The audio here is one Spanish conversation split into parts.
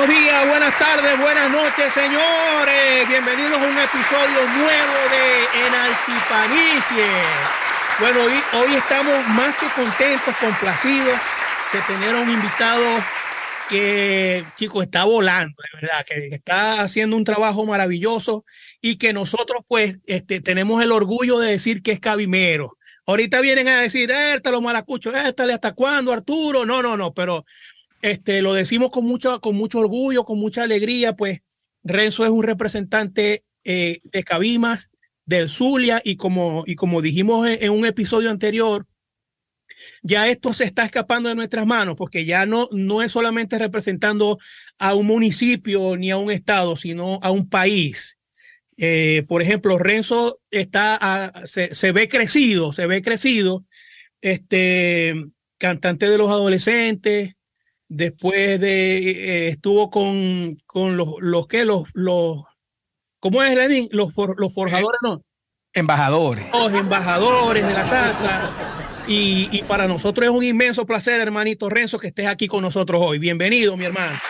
Buenos días, buenas tardes, buenas noches, señores. Bienvenidos a un episodio nuevo de En Altipanicie. Bueno, hoy, estamos más que contentos, complacidos de tener a un invitado que, chico, está volando, de verdad, que, está haciendo un trabajo maravilloso y que nosotros, pues, este, tenemos el orgullo de decir que es cabimero. Ahorita vienen a decir, este lo maracucho, este hasta cuándo, Arturo. No, no, no, pero este, lo decimos con mucho, con mucho orgullo, con mucha alegría, pues Renzo es un representante eh, de Cabimas, del Zulia, y como, y como dijimos en, un episodio anterior, ya esto se está escapando de nuestras manos, porque ya no, no es solamente representando a un municipio ni a un estado, sino a un país. Eh, por ejemplo, Renzo está se, se, ve crecido, se ve crecido, este cantante de los adolescentes, Después de, eh, estuvo con, con los, los que, los, los, ¿cómo es, Lenin? Los, los forjadores, ¿no? Embajadores. Los embajadores de la salsa. Y, y, para nosotros es un inmenso placer, hermanito Renzo, que estés aquí con nosotros hoy. Bienvenido, mi hermano.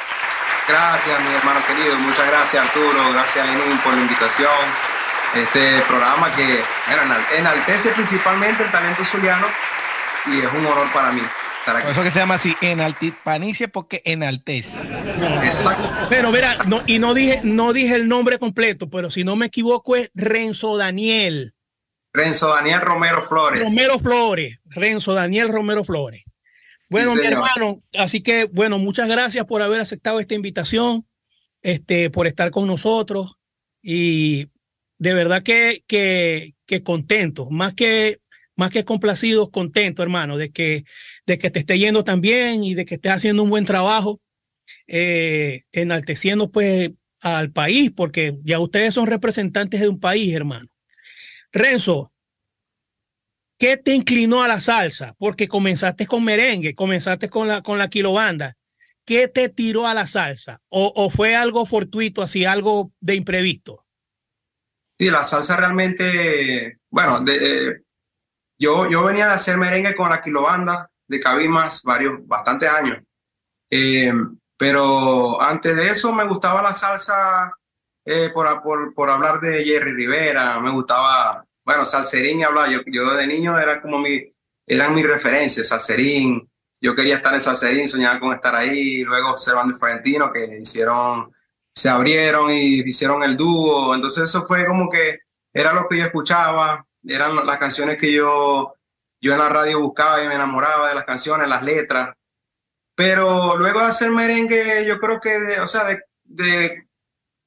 Gracias, mi hermano querido. Muchas gracias, Arturo. Gracias, Lenin, por la invitación. Este programa que enaltece principalmente el talento zuliano y es un honor para mí por eso que se llama así, enaltipanicia, porque enaltece. Exacto. Pero mira, no, y no dije, no dije el nombre completo, pero si no me equivoco es Renzo Daniel. Renzo Daniel Romero Flores. Romero Flores. Renzo Daniel Romero Flores. Bueno, mi hermano, así que bueno, muchas gracias por haber aceptado esta invitación, este, por estar con nosotros y de verdad que, que, que contento, más que más que complacidos, contentos, hermano, de que, de que te esté yendo tan bien y de que estés haciendo un buen trabajo, eh, enalteciendo pues al país, porque ya ustedes son representantes de un país, hermano. Renzo, ¿qué te inclinó a la salsa? Porque comenzaste con merengue, comenzaste con la, con la kilobanda. ¿Qué te tiró a la salsa? ¿O, o fue algo fortuito, así, algo de imprevisto? Sí, la salsa realmente, bueno, de, yo, yo venía de hacer merengue con la kilobanda de Cabimas varios, bastantes años. Eh, pero antes de eso me gustaba la salsa eh, por, por, por, hablar de Jerry Rivera, me gustaba, bueno, Salserín y hablar, yo, yo de niño era como mi, eran mis referencias, Salserín, yo quería estar en Salserín, soñaba con estar ahí, luego Servando Florentino que hicieron, se abrieron y hicieron el dúo, entonces eso fue como que era lo que yo escuchaba, eran las canciones que yo, yo en la radio buscaba y me enamoraba de las canciones, las letras. Pero luego de hacer merengue, yo creo que, de, o sea, de, de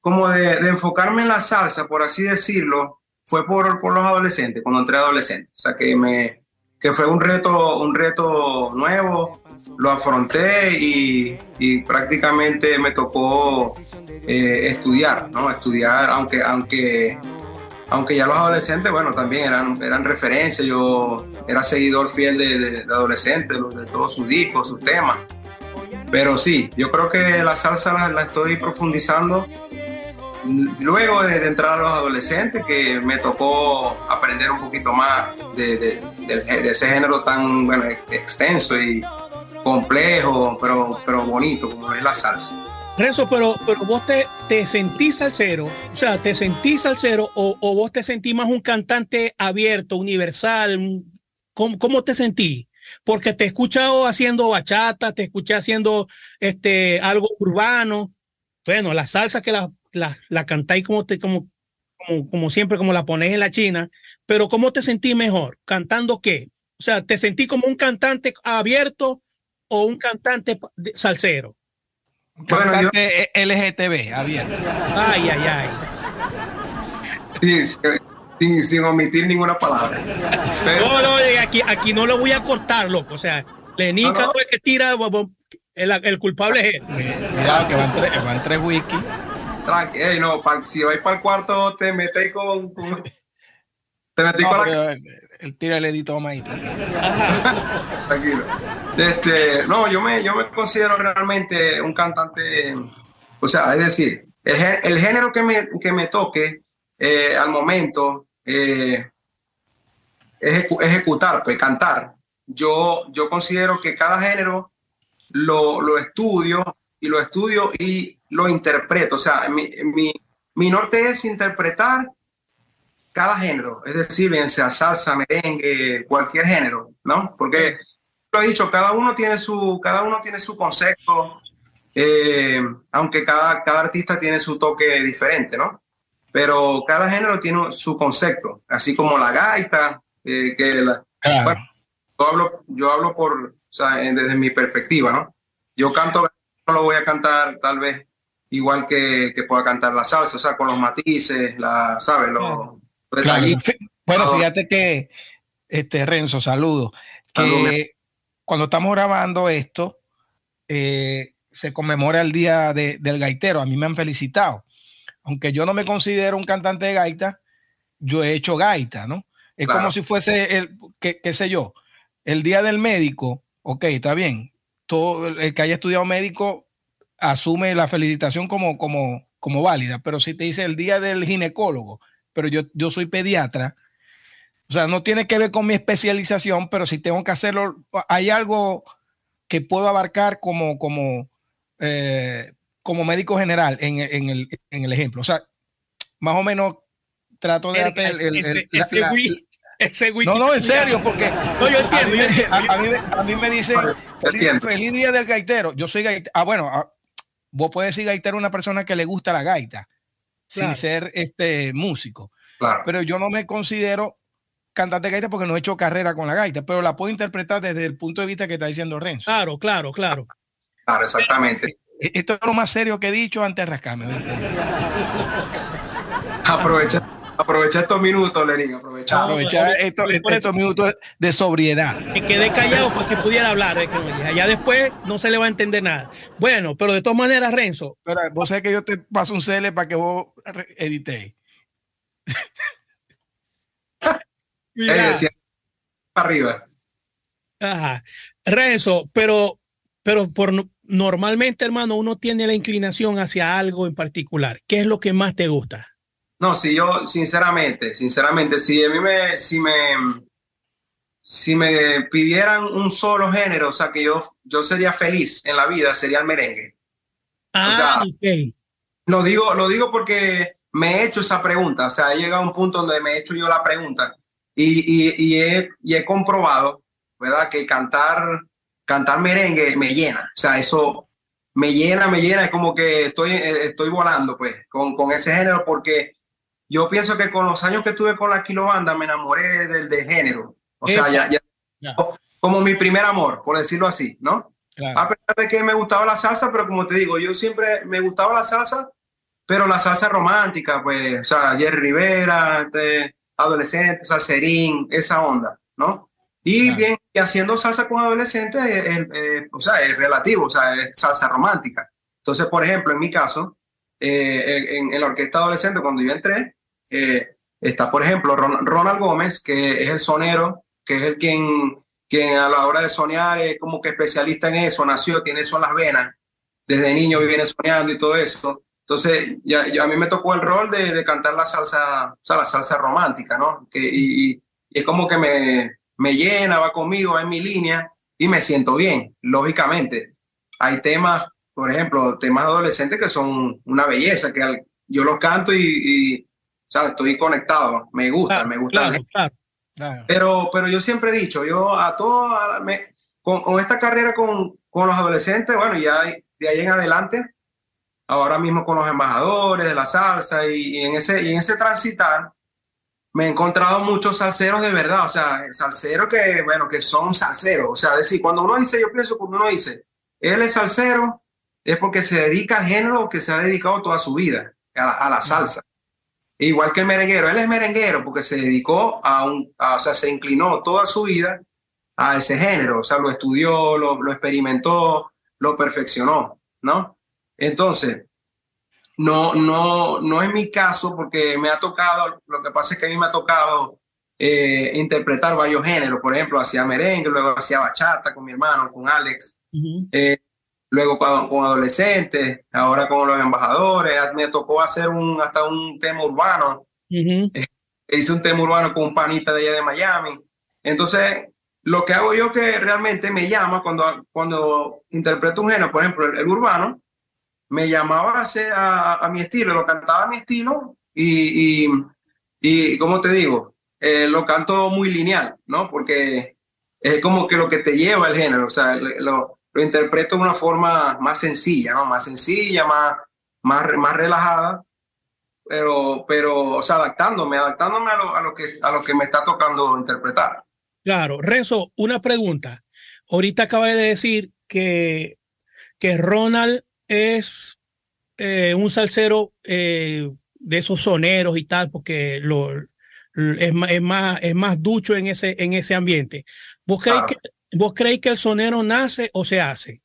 como de, de, enfocarme en la salsa, por así decirlo, fue por, por los adolescentes, cuando entré adolescente. O sea, que, me, que fue un reto, un reto nuevo, lo afronté y, y prácticamente me tocó eh, estudiar, ¿no? Estudiar, aunque, aunque aunque ya los adolescentes, bueno, también eran, eran referencias, yo era seguidor fiel de, de, adolescentes, de, todos sus discos, sus temas. Pero sí, yo creo que la salsa la, estoy profundizando luego de, entrar a los adolescentes, que me tocó aprender un poquito más de, de ese género tan bueno, extenso y complejo, pero, pero bonito como es la salsa. Renzo, pero, pero vos te, te sentís salsero, o sea, te sentís salsero o, o vos te sentís más un cantante abierto, universal. ¿Cómo, cómo te sentís? Porque te he escuchado haciendo bachata, te escuché haciendo este, algo urbano. Bueno, la salsa que la, la, la cantáis como, te, como, como, como siempre, como la ponéis en la China, pero ¿cómo te sentís mejor? ¿Cantando qué? O sea, ¿te sentí como un cantante abierto o un cantante salsero? Bueno, LGTB, abierto. Ay, ay, ay. Sin, sin, omitir ninguna palabra. No, no, aquí, aquí no lo voy a cortar, loco. O sea, Lenín no, no. que tira, el, el culpable es él. Mira, que van tres, van tres wiki. Tranqui, hey, no, pa, si vais para el cuarto, te metéis con, con. Te metéis con la el tira el edito ahí. Tranquilo. Este, no, yo me, yo me considero realmente un cantante, o sea, es decir, el, el género que me, que me toque eh, al momento, eh, ejecutar, pues cantar. Yo, yo considero que cada género lo, lo estudio y lo estudio y lo interpreto. O sea, mi, mi, mi norte es interpretar cada género, es decir, bien sea salsa, merengue, cualquier género, ¿no? Porque lo he dicho, cada uno tiene su, cada uno tiene su concepto, eh, aunque cada, cada artista tiene su toque diferente, ¿no? Pero cada género tiene su concepto, así como la gaita, eh, que la, bueno, yo hablo, yo hablo por, o sea, desde mi perspectiva, ¿no? Yo canto, no lo voy a cantar tal vez igual que, que pueda cantar la salsa, o sea, con los matices, la, ¿sabes? Los, claro. Bueno, fíjate que, este, Renzo, saludo. Que cuando estamos grabando esto, eh, se conmemora el día de, del gaitero. A mí me han felicitado. Aunque yo no me considero un cantante de gaita, yo he hecho gaita, ¿no? Es como si fuese el, qué, qué sé yo, el día del médico, ok, está bien. Todo el que haya estudiado médico asume la felicitación como, como, como válida, pero si te dice el día del ginecólogo, pero yo, yo soy pediatra, o sea, no tiene que ver con mi especialización, pero si tengo que hacerlo, hay algo que puedo abarcar como, como, eh, como médico general en, en, el, en, el, ejemplo. O sea, más o menos trato de hacer el, el, ese, No, no, en serio, porque no, yo entiendo, a, mí, a, mí, a, mí, me dicen feliz, feliz, día del gaitero. Yo soy gaitero. Ah, bueno, ah, vos puedes decir gaitero a una persona que le gusta la gaita sin ser este músico. Claro. Pero yo no me considero cantante de gaita porque no he hecho carrera con la gaita, pero la puedo interpretar desde el punto de vista que está diciendo Renzo. Claro, claro, claro. Claro, exactamente. Eh, esto es lo más serio que he dicho antes de rascarme. Aprovecha Aprovecha estos minutos, Lenín, aprovecha. Aprovecha estos, estos minutos de sobriedad. Me quedé callado para que pudiera hablar. Que ya después no se le va a entender nada. Bueno, pero de todas maneras, Renzo. Pero vos sabés que yo te paso un CL para que vos editéis. arriba. Ajá. Renzo, pero, pero por normalmente, hermano, uno tiene la inclinación hacia algo en particular. ¿Qué es lo que más te gusta? No, si yo, sinceramente, sinceramente, si a mí me, si me, si me pidieran un solo género, o sea, que yo, yo sería feliz en la vida, sería el merengue. Ah, o sea, okay. lo digo, lo digo porque me he hecho esa pregunta, o sea, he llegado a un punto donde me he hecho yo la pregunta y, y, y, he, y he comprobado, ¿verdad? Que cantar, cantar merengue me llena, o sea, eso me llena, me llena, es como que estoy, estoy volando, pues, con, con ese género, porque yo pienso que con los años que tuve con la kilobanda me enamoré del de género. O sea, ya, ya, como mi primer amor, por decirlo así, ¿no? A pesar de que me gustaba la salsa, pero como te digo, yo siempre me gustaba la salsa, pero la salsa romántica, pues, o sea, Jerry Rivera, este, adolescente, salserín, esa onda, ¿no? Y bien, y haciendo salsa con adolescentes, o sea, es relativo, o sea, es salsa romántica. Entonces, por ejemplo, en mi caso, eh, en, en, la orquesta adolescente, cuando yo entré, eh, está, por ejemplo, Ronald Gómez, que es el sonero, que es el quien, quien a la hora de soñar es como que especialista en eso, nació, tiene eso en las venas, desde niño viene soñando y todo eso. Entonces, ya, ya a mí me tocó el rol de, de, cantar la salsa, o sea, la salsa romántica, ¿no? Que, y, y, es como que me, me llena, va conmigo, en mi línea y me siento bien, lógicamente. Hay temas, por ejemplo, temas adolescentes que son una belleza, que yo los canto y, y sea, estoy conectado, me gusta, me gusta. Claro, Pero, pero yo siempre he dicho, yo a todos, con, con, esta carrera con, con, los adolescentes, bueno, ya de ahí en adelante, ahora mismo con los embajadores de la salsa y, y en, ese, y en ese transitar, me he encontrado muchos salseros de verdad, o sea, salseros que, bueno, que son salseros, o sea, decir, cuando uno dice, yo pienso cuando uno dice, él es salsero, es porque se dedica al género que se ha dedicado toda su vida, a la, a la salsa. Igual que el merenguero, él es merenguero porque se dedicó a un, a, o sea, se inclinó toda su vida a ese género, o sea, lo estudió, lo, lo experimentó, lo perfeccionó, ¿no? Entonces, no, no, no es mi caso porque me ha tocado, lo que pasa es que a mí me ha tocado eh, interpretar varios géneros, por ejemplo, hacía merengue, luego hacía bachata con mi hermano, con Alex, uh -huh. eh, luego con, con, adolescentes, ahora con los embajadores, me tocó hacer un, hasta un tema urbano, uh -huh. hice un tema urbano con un panita de allá de Miami, entonces lo que hago yo que realmente me llama cuando, cuando interpreto un género, por ejemplo, el, el urbano, me llamaba a, a, mi estilo, lo cantaba a mi estilo y, y, y como te digo, eh, lo canto muy lineal, ¿no? Porque es como que lo que te lleva el género, o sea, lo, lo interpreto de una forma más sencilla, ¿no? Más sencilla, más, más, más relajada, pero, pero, o sea, adaptándome, adaptándome a lo, a lo, que, a lo que me está tocando interpretar. Claro, Renzo, una pregunta. Ahorita acaba de decir que, que Ronald es eh, un salsero eh, de esos soneros y tal, porque lo, es, es, más, es más ducho en ese, en ese ambiente. ¿Vos creéis, que, ¿Vos creéis que el sonero nace o se hace?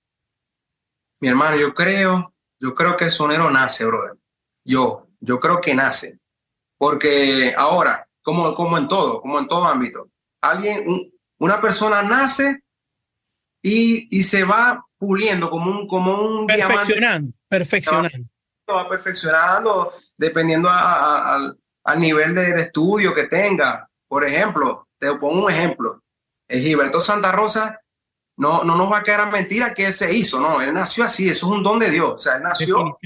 Mi hermano, yo creo, yo creo que el sonero nace, brother. Yo, yo creo que nace. Porque ahora, como, como en todo, como en todo ámbito, alguien, una persona nace y, y se va puliendo como un, como un perfeccionando, Perfeccionando. Va, perfeccionando dependiendo al nivel de, de, estudio que tenga. Por ejemplo, te pongo un ejemplo. El Gilberto Santa Rosa no, no nos va a quedar a mentira que él se hizo, no, él nació así, eso es un don de Dios, o sea, él nació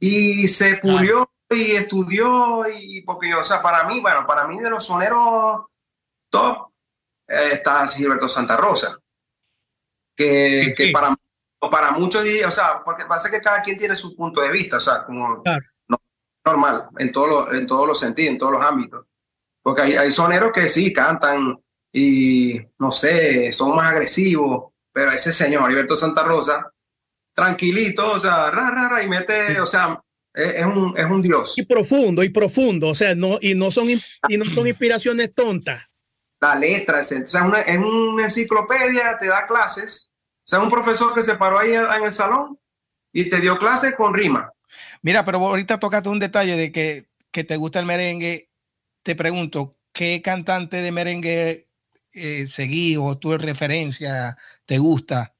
y se pulió y estudió y porque, o sea, para mí, bueno, para mí de los soneros top eh, está Gilberto Santa Rosa, que, que para, para muchos, o sea, porque pasa que cada quien tiene su punto de vista, o sea, como normal, en, todo en todos los sentidos, en todos los ámbitos, porque hay, hay soneros que sí cantan y no sé, son más agresivos, pero ese señor, Alberto Santa Rosa, tranquilito, o sea, ra, ra, ra, y mete, o sea, es, un, es un dios. Y profundo, y profundo, o sea, no, y no son, y no son inspiraciones tontas. La letra, es, o sea, una, es una enciclopedia, te da clases, sea, un profesor que se paró ahí en el salón y te dio clases con rima. Mira, pero ahorita tocaste un detalle de que, que te gusta el merengue. Te pregunto, ¿qué cantante de merengue eh, seguí o tu referencia te gusta?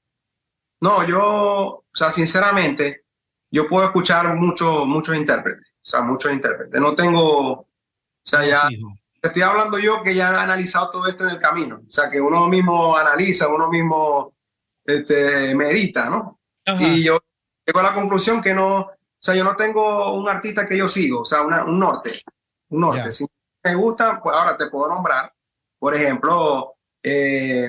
No, yo, o sea, sinceramente, yo puedo escuchar muchos muchos intérpretes, o sea, muchos intérpretes. No tengo, o sea, ya estoy hablando yo que ya he analizado todo esto en el camino, o sea, que uno mismo analiza, uno mismo este, medita, ¿no? Y yo llego a la conclusión que no, o sea, yo no tengo un artista que yo sigo, o sea, un norte, un norte. Si me gusta, pues ahora te puedo nombrar por ejemplo, eh,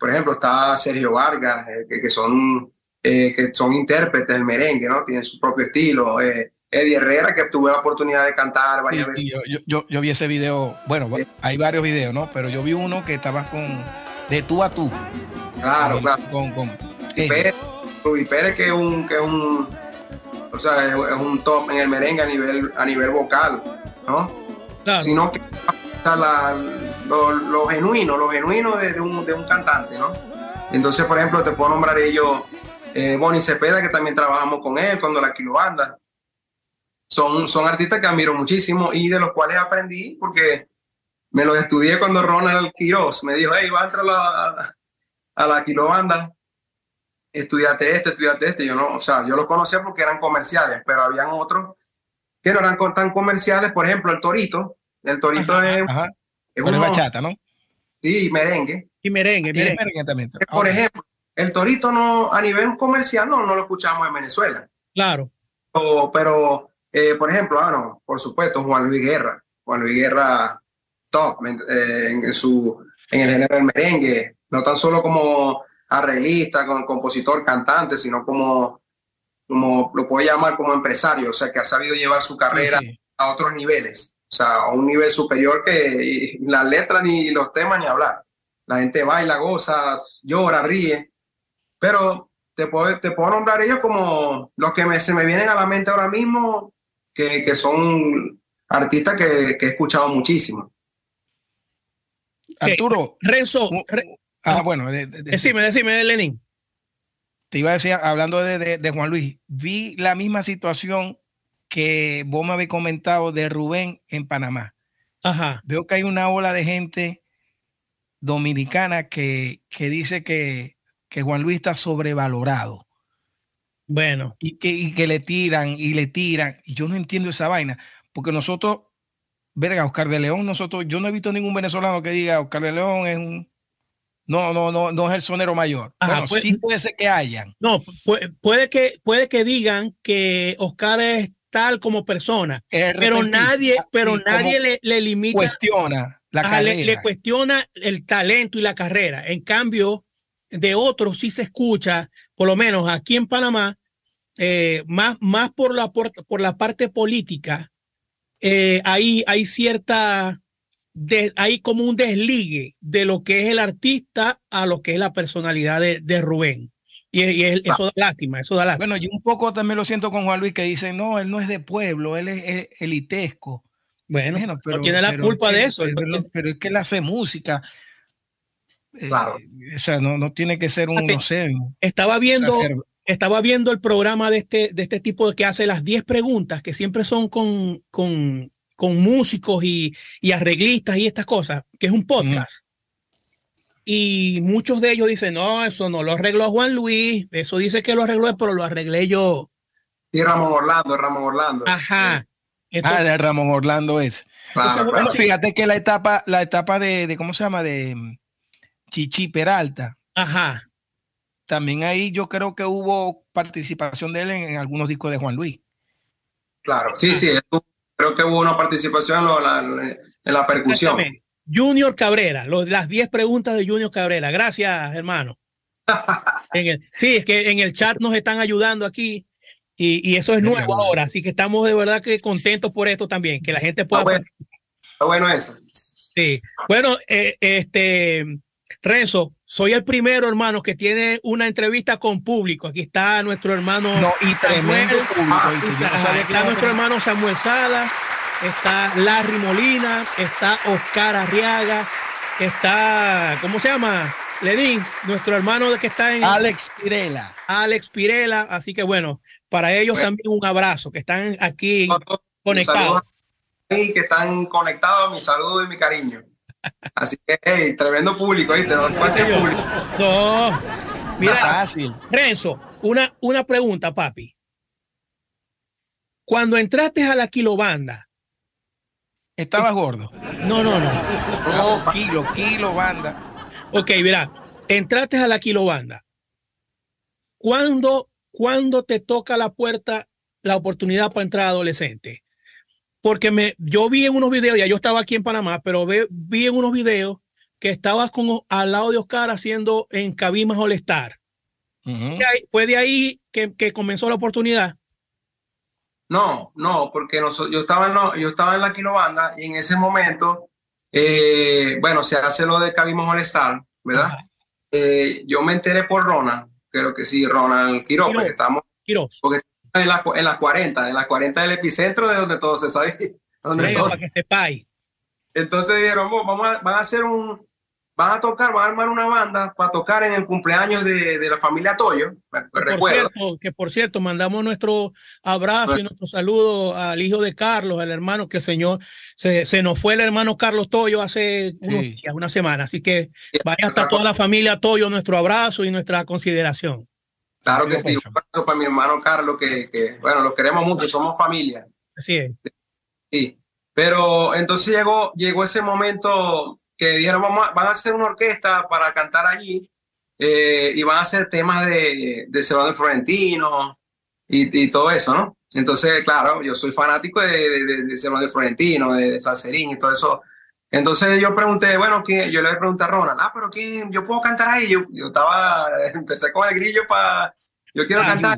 por ejemplo, está Sergio Vargas, eh, que, son, eh, que son intérpretes del merengue, ¿no? Tienen su propio estilo. Eddie Herrera, que tuve la oportunididad de cantar varias veces. Yo, yo, yo, vi ese video, bueno, hay varios videos, ¿no? Pero yo vi uno que estaba con de tú a tú. Claro, claro. Con, con Pérez, Pérez, que es un, que es un, o sea, es, un top en el merengue a nivel, a nivel vocal, ¿no? Claro. Sino que la, lo, genuino, lo genuino de, un, de, un, cantante, ¿no? Entonces, por ejemplo, te puedo nombrar ellos, eh, Bonnie Cepeda, que también trabajamos con él cuando la Kilobanda. Son, son artistas que admiro muchísimo y de los cuales aprendí porque me los estudié cuando Ronald Quiroz me dijo, hey, va a entrar a, a la Kilobanda, estudiate este, estudiate este. Yo no, o sea, yo los conocía porque eran comerciales, pero habían otros que no eran tan comerciales. Por ejemplo, el Torito. El Torito es, es una bachata, ¿no? Sí, merengue. Y merengue, merengue. también. Por ejemplo, el torito no, a nivel comercial no, no lo escuchamos en Venezuela. Claro. pero, eh, por ejemplo, ah, no, por supuesto, Juan Luis Guerra. Juan Luis Guerra, top eh, en, su, en el género del merengue. No tan solo como arreglista, como compositor, cantante, sino como, como lo puedo llamar como empresario, o sea, que ha sabido llevar su carrera a otros niveles. O sea, a un nivel superior que las letras ni los temas ni hablar. La gente baila, goza, llora, ríe. Pero te puedo, te puedo nombrar ellos como los que me, se me vienen a la mente ahora mismo, que, que son artistas que, que, he escuchado muchísimo. Arturo. Renzo. ah, bueno. decime, decime, Lenin. Te iba a decir, hablando de, de, de Juan Luis, vi la misma situación que vos me habéis comentado de Rubén en Panamá. Ajá. Veo que hay una ola de gente dominicana que, que dice que, que Juan Luis está sobrevalorado. Bueno. Y que, y que le tiran y le tiran. Y yo no entiendo esa vaina. Porque nosotros, verga, Oscar de León, nosotros, yo no he visto ningún venezolano que diga Oscar de León es un No, no, no, no es el sonero mayor. bueno, pues, sí puede ser que hayan. No, puede, que, puede que digan que Oscar es tal como persona, pero nadie, pero nadie le, le, limita. Cuestiona la carrera. Le, cuestiona el talento y la carrera. En cambio, de otros sí se escucha, por lo menos aquí en Panamá, eh, más, más por, la, por, por la parte política, eh, ahí hay cierta de, hay como un desligue de lo que es el artista a lo que es la personalidad de, de Rubén. Y, eso da lástima, eso da lástima. Bueno, yo un poco también lo siento con Juan Luis que dice, no, él no es de pueblo, él es, elitesco. Bueno, pero, tiene la culpa de eso. Pero, es que él hace música. Eh, claro. o sea, no, no tiene que ser un, no sé. Estaba viendo, estaba viendo el programa de este, de este tipo que hace las 10 preguntas, que siempre son con, con con músicos y, arreglistas y estas cosas, que es un podcast. Y muchos de ellos dicen, no, eso no lo arregló Juan Luis, eso dice que lo arregló, pero lo arreglé yo. Sí, Ramón Orlando, Ramón Orlando. Ajá. ah, de Ramón Orlando es. bueno, fíjate que la etapa, la etapa de, ¿cómo se llama? De mm, Chichi Peralta. Ajá. También ahí yo creo que hubo participación de él en, algunos discos de Juan Luis. Claro, sí, sí, creo que hubo una participación en la, percusión. Junior Cabrera, las 10 preguntas de Junior Cabrera. Gracias, hermano. sí, es que en el chat nos están ayudando aquí y, eso es nuevo ahora, así que estamos de verdad que contentos por esto también, que la gente pueda... Está bueno, eso. Sí, bueno, eh, este, Renzo, soy el primero, hermano, que tiene una entrevista con público. Aquí está nuestro hermano. No, y tremendo público. está nuestro hermano Samuel Sala, está Larry Molina, está Oscar Arriaga, está, ¿cómo se llama? Ledín, nuestro hermano que está en. Alex Pirela. Alex Pirela. Así que bueno, para ellos también un abrazo, que están aquí conectados. Y que están conectados, mi saludo y mi cariño. Así que, hey, tremendo público, ¿viste? No, público. no. mira, fácil. Renzo, una, una pregunta, papi. Cuando entraste a la kilobanda, ¿estabas gordo? No, no, no. No, kilo, kilo banda. Ok, mira, entraste a la kilobanda. ¿Cuándo, ¿Cuándo te toca la puerta la oportunidad para entrar adolescente? Porque me, yo vi en unos videos, ya yo estaba aquí en Panamá, pero vi en unos videos que estabas como al lado de Oscar haciendo en Cabimas All Star. ¿Fue de ahí que, comenzó la oportunidad? No, no, porque yo, estaba en, yo estaba en la Quilobanda y en ese momento, eh, bueno, se hace lo de Cabimas All Star, ¿verdad? Eh, yo me enteré por Ronald, creo que sí, Ronald Quiroz, porque estamos, porque en las en la 40, en las 40 del epicentro de donde todo se sabe. Donde para que sepáis. Entonces dijeron, vamos a, van a hacer un, van a tocar, van a armar una banda para tocar en el cumpleaños de, de la familia Toyo. por cierto, que por cierto, mandamos nuestro abrazo y nuestro saludo al hijo de Carlos, al hermano que el Señor, se, se nos fue el hermano Carlos Toyo hace una semana. Así que vaya hasta toda la familia Toyo, nuestro abrazo y nuestra consideración. Claro que sí, un para mi hermano Carlos, que, que, bueno, lo queremos mucho, somos familia. Así es. Sí, pero entonces llegó, llegó ese momento que dijeron, vamos van a hacer una orquesta para cantar allí eh, y van a hacer temas de, de Sebastián Florentino y, y, todo eso, ¿no? Entonces, claro, yo soy fanático de, de, de, de Florentino, de, Salserín y todo eso entonces yo pregunté, bueno, ¿quién? yo le pregunté a Ronald, ah, pero ¿quién? Yo puedo cantar ahí. Yo, yo estaba, empecé con el grillo para, yo quiero cantar.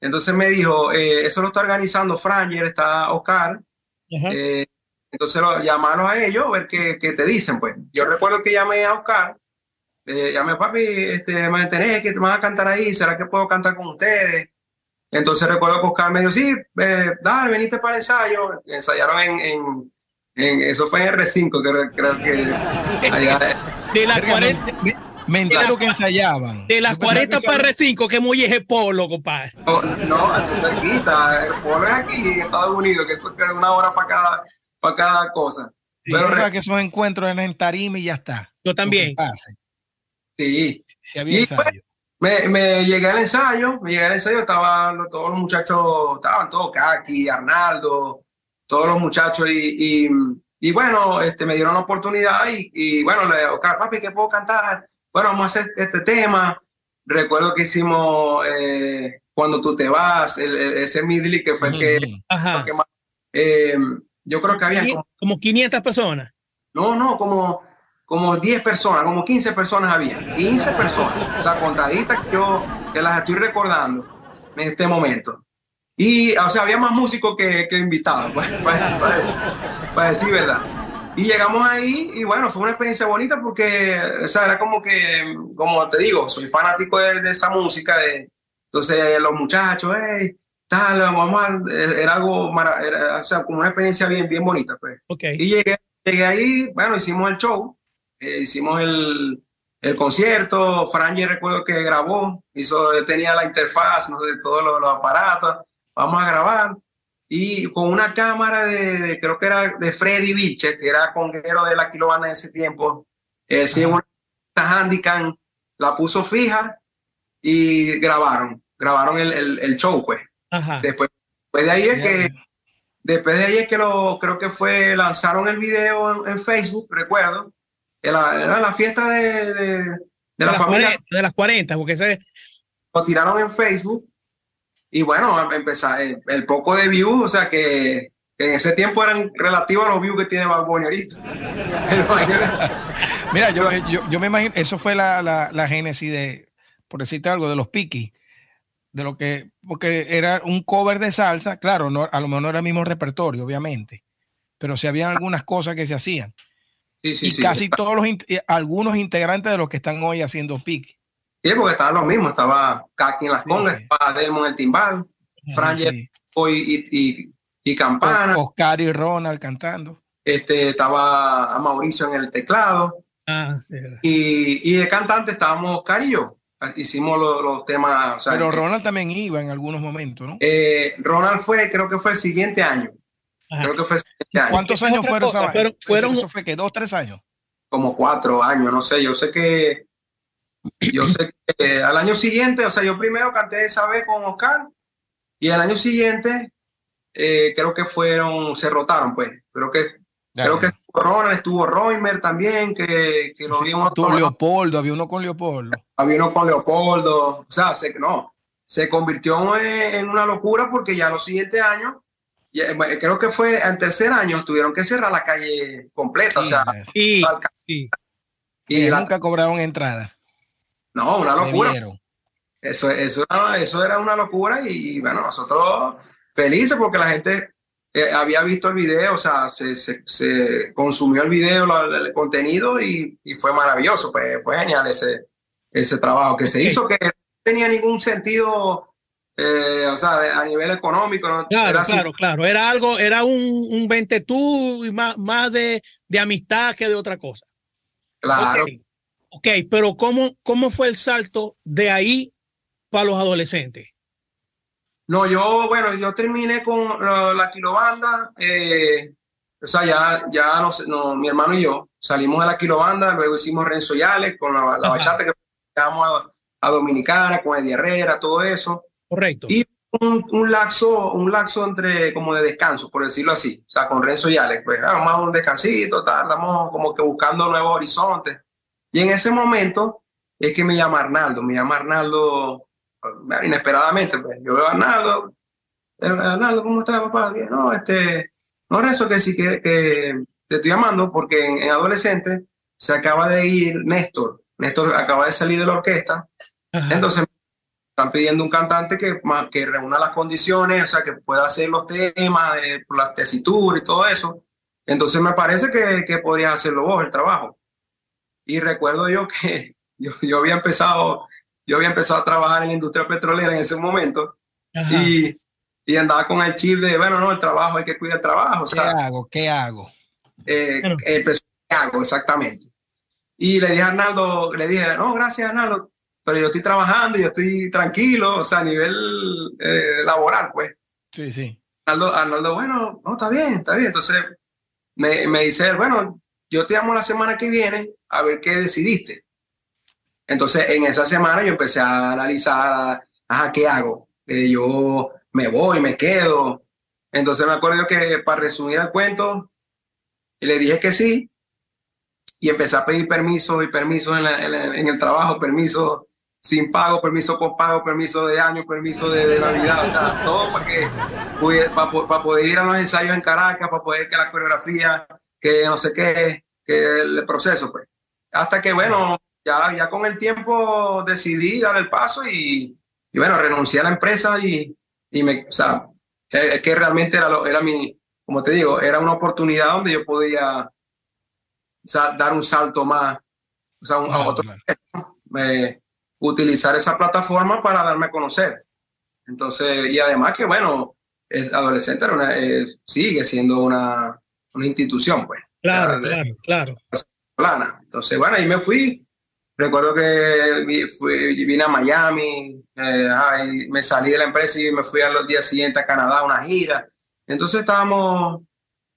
Entonces me dijo, eh, eso lo está organizando Franger, está Oscar. Eh, entonces lo, llamaron a ellos, a ver qué, qué, te dicen, pues. Yo recuerdo que llamé a Oscar, eh, llamé a papi, este, me enteré que te van a cantar ahí, ¿será que puedo cantar con ustedes? Entonces recuerdo que Oscar me dijo, sí, dale, veniste para el ensayo. Ensayaron en, en eso fue en R5, creo, creo que. de las 40. Me lo que ensayaban. De las 40 para R5, que muy es el polo, compadre. No, no, así cerquita. El polo es aquí en Estados Unidos, que eso es una hora para cada, para cada cosa. Pero Pero que esos encuentros en, en Tarima y ya está. Yo también. Sí. Si había ensayo. me, me, llegué al ensayo, me llegué al ensayo, estaban todos los muchachos, estaban todos, Kaki, Arnaldo, todos los muchachos y, y bueno, este, me dieron la oportunidad y, y bueno, le digo, papi, ¿qué puedo cantar? Bueno, vamos a hacer este tema. Recuerdo que hicimos eh, Cuando tú te vas, ese medley que fue el que, que más- eh, yo creo que había como, Como 500 personas. no, no, como, como 10 personas, como 15 personas había, 15 personas, o sea, contaditas que yo que las estoy recordando en este momento. Y, o sea, había más músicos que, que invitados, para, para- para decir, para decir verdad. Y llegamos ahí y bueno, fue una experiencia bonita porque, o sea, era como que, como te digo, soy fanático de, de esa música, de, entonces los muchachos, hey, tal, vamos a, era algo, era, o sea, como una experiencia bien, bien bonita, pues. Ok. Y llegué, llegué ahí, bueno, hicimos el show, eh, hicimos el, el concierto, Franje recuerdo que grabó, hizo, tenía la interfaz ¿no? de todos los, los aparatos, vamos a grabar, y con una cámara de, de- creo que era de Freddy Vilches, que era conguero de la kilobanda en ese tiempo, eh, sí, una Handicam, la puso fija y grabaron, grabaron el, el, el show, pues. Ajá. Después, después de ahí es que. Después de ahí es que lo, creo que fue, lanzaron el video en, en Facebook, recuerdo. Era, era la fiesta de, de, de De, la familia, 40, de las 40, porque ese, lo tiraron en Facebook. Y bueno, empezar el, el poco de views, o sea que, en ese tiempo eran relativos a los views que tiene Bad Bunny ahorita. Mira, yo, yo, yo me imagino, eso fue la, la, la génesis de, por decirte algo, de los Piki, de lo que, porque era un cover de salsa, claro, no, a lo mejor no era el mismo repertorio, obviamente, pero sí habían algunas cosas que se hacían. Sí, sí, y sí. casi todos los, eh, algunos integrantes de los que están hoy haciendo Piki. Sí, porque estaban los mismos. Estaba Kaki en las Sí, congas, sí. estaba Delmo en el timbal, Franje Sí. y, y, y Campana. Oscar y Ronald cantando. Este, estaba a Mauricio en el teclado. ah. Y, y de cantante estábamos Oscar y yo. Hicimos los, los temas. o sea, Pero eh, Ronald también iba en algunos momentos, ¿no? eh, Ronald fue, creo que fue el siguiente año. Ajá. Creo que fue el siguiente año. ¿Cuántos años fueron? cosa, fueron- fueron- eso fue que dos, tres años. Como cuatro años, no sé. Yo sé que. Yo sé que al año siguiente, o sea, yo primero canté esa vez con Oscar. Y el año siguiente, eh, creo que fueron. Se rotaron, pues. Creo que, Ya, creo que estuvo Ronald, estuvo Roymer también, que, que lo Sí, vi en otro Tuvo programa. Leopoldo, había uno con Leopoldo. había uno con Leopoldo, o sea, se, no, se convirtió en, en una locura porque ya los siguientes años, bueno, creo que fue el tercer año, tuvieron que cerrar la calle completa, o sea, Sí, al y nunca cobraron entrada. No, una locura, eso, eso, era, eso era una locura y, bueno, nosotros felices porque la gente eh, había visto el video, o sea, se, se- se consumió el video, la- el, contenido y, y fue maravilloso, pues fue genial ese, ese trabajo que se hizo, que no tenía ningún sentido, eh, o sea, de- a nivel económico, ¿no? Claro, Era así. claro, claro. Era algo, era un, un vente tú y más, más de, de amistad que de otra cosa. claro. Ok, pero ¿cómo, ¿cómo fue el salto de ahí para los adolescentes? No, yo, bueno, yo terminé con la, la kilobanda, eh, o sea, ya, ya no, no, mi hermano y yo salimos de la kilobanda, luego hicimos Renzo Yales con la, la bachata que llegamos a, a Dominicana, con Eddie Herrera, todo eso. Correcto. Y un, un laxo, un laxo entre como de descanso, por decirlo así, o sea, con Renzo y Alex, pues, ah, vamos a un descansito, tal, estamos como que buscando nuevos horizontes. Y en ese momento es que me llama Arnaldo, me llama Arnaldo eh, inesperadamente, pues, yo veo a Arnaldo, eh, Arnaldo, ¿cómo estás, papá? No, este, no, Renzo, que sí, que, que te estoy llamando porque en, en adolescente se acaba de ir Néstor, Néstor acaba de salir de la orquesta, Ajá. entonces están pidiendo un cantante que, que reúna las condiciones, o sea, que pueda hacer los temas, de, por las tesituras y todo eso. Entonces me parece que, que podrías hacerlo vos, el trabajo. Y recuerdo yo que yo, yo había empezado, yo había empezado a trabajar en la industria petrolera en ese momento y, y andaba con el chip de, bueno, no, el trabajo, hay que cuidar el trabajo. O ¿Qué sea, hago? ¿Qué hago? eh, Bueno. empezó ¿qué hago exactamente. Y le dije a Arnaldo, le dije, no, gracias Arnaldo, pero yo estoy trabajando, yo estoy tranquilo, o sea, a nivel eh, laboral, pues. Sí, sí. Arnaldo, Arnaldo, bueno, no, está bien, está bien. Entonces me, me dice, bueno, yo te llamo la semana que viene a ver qué decidiste. Entonces en esa semana yo empecé a analizar, ajá, ¿qué hago? Eh, yo me voy, me quedo. Entonces me acuerdo que para resumir el cuento, le dije que sí. Y empecé a pedir permiso y permiso en, en, el trabajo, permiso sin pago, permiso con pago, permiso de año, permiso de, Navidad, o sea, todo para que para, poder ir a los ensayos en Caracas, para poder que la coreografía, que no sé qué, que el proceso, pues. Hasta que, bueno, ya, ya con el tiempo decidí dar el paso y, y bueno, renuncié a la empresa y, y me, o sea, es que realmente era, lo, era mi, como te digo, era una oportunidad donde yo podía dar un salto más, o sea, un, a otro, me, utilizar esa plataforma para darme a conocer. Entonces, y además que, bueno, es adolescente sigue siendo una, una, institución, pues. Claro, claro, claro. Plana. Entonces, bueno, ahí me fui. Recuerdo que vine a Miami, eh, me salí de la empresa y me fui a los días siguientes a Canadá a una gira. Entonces estábamos,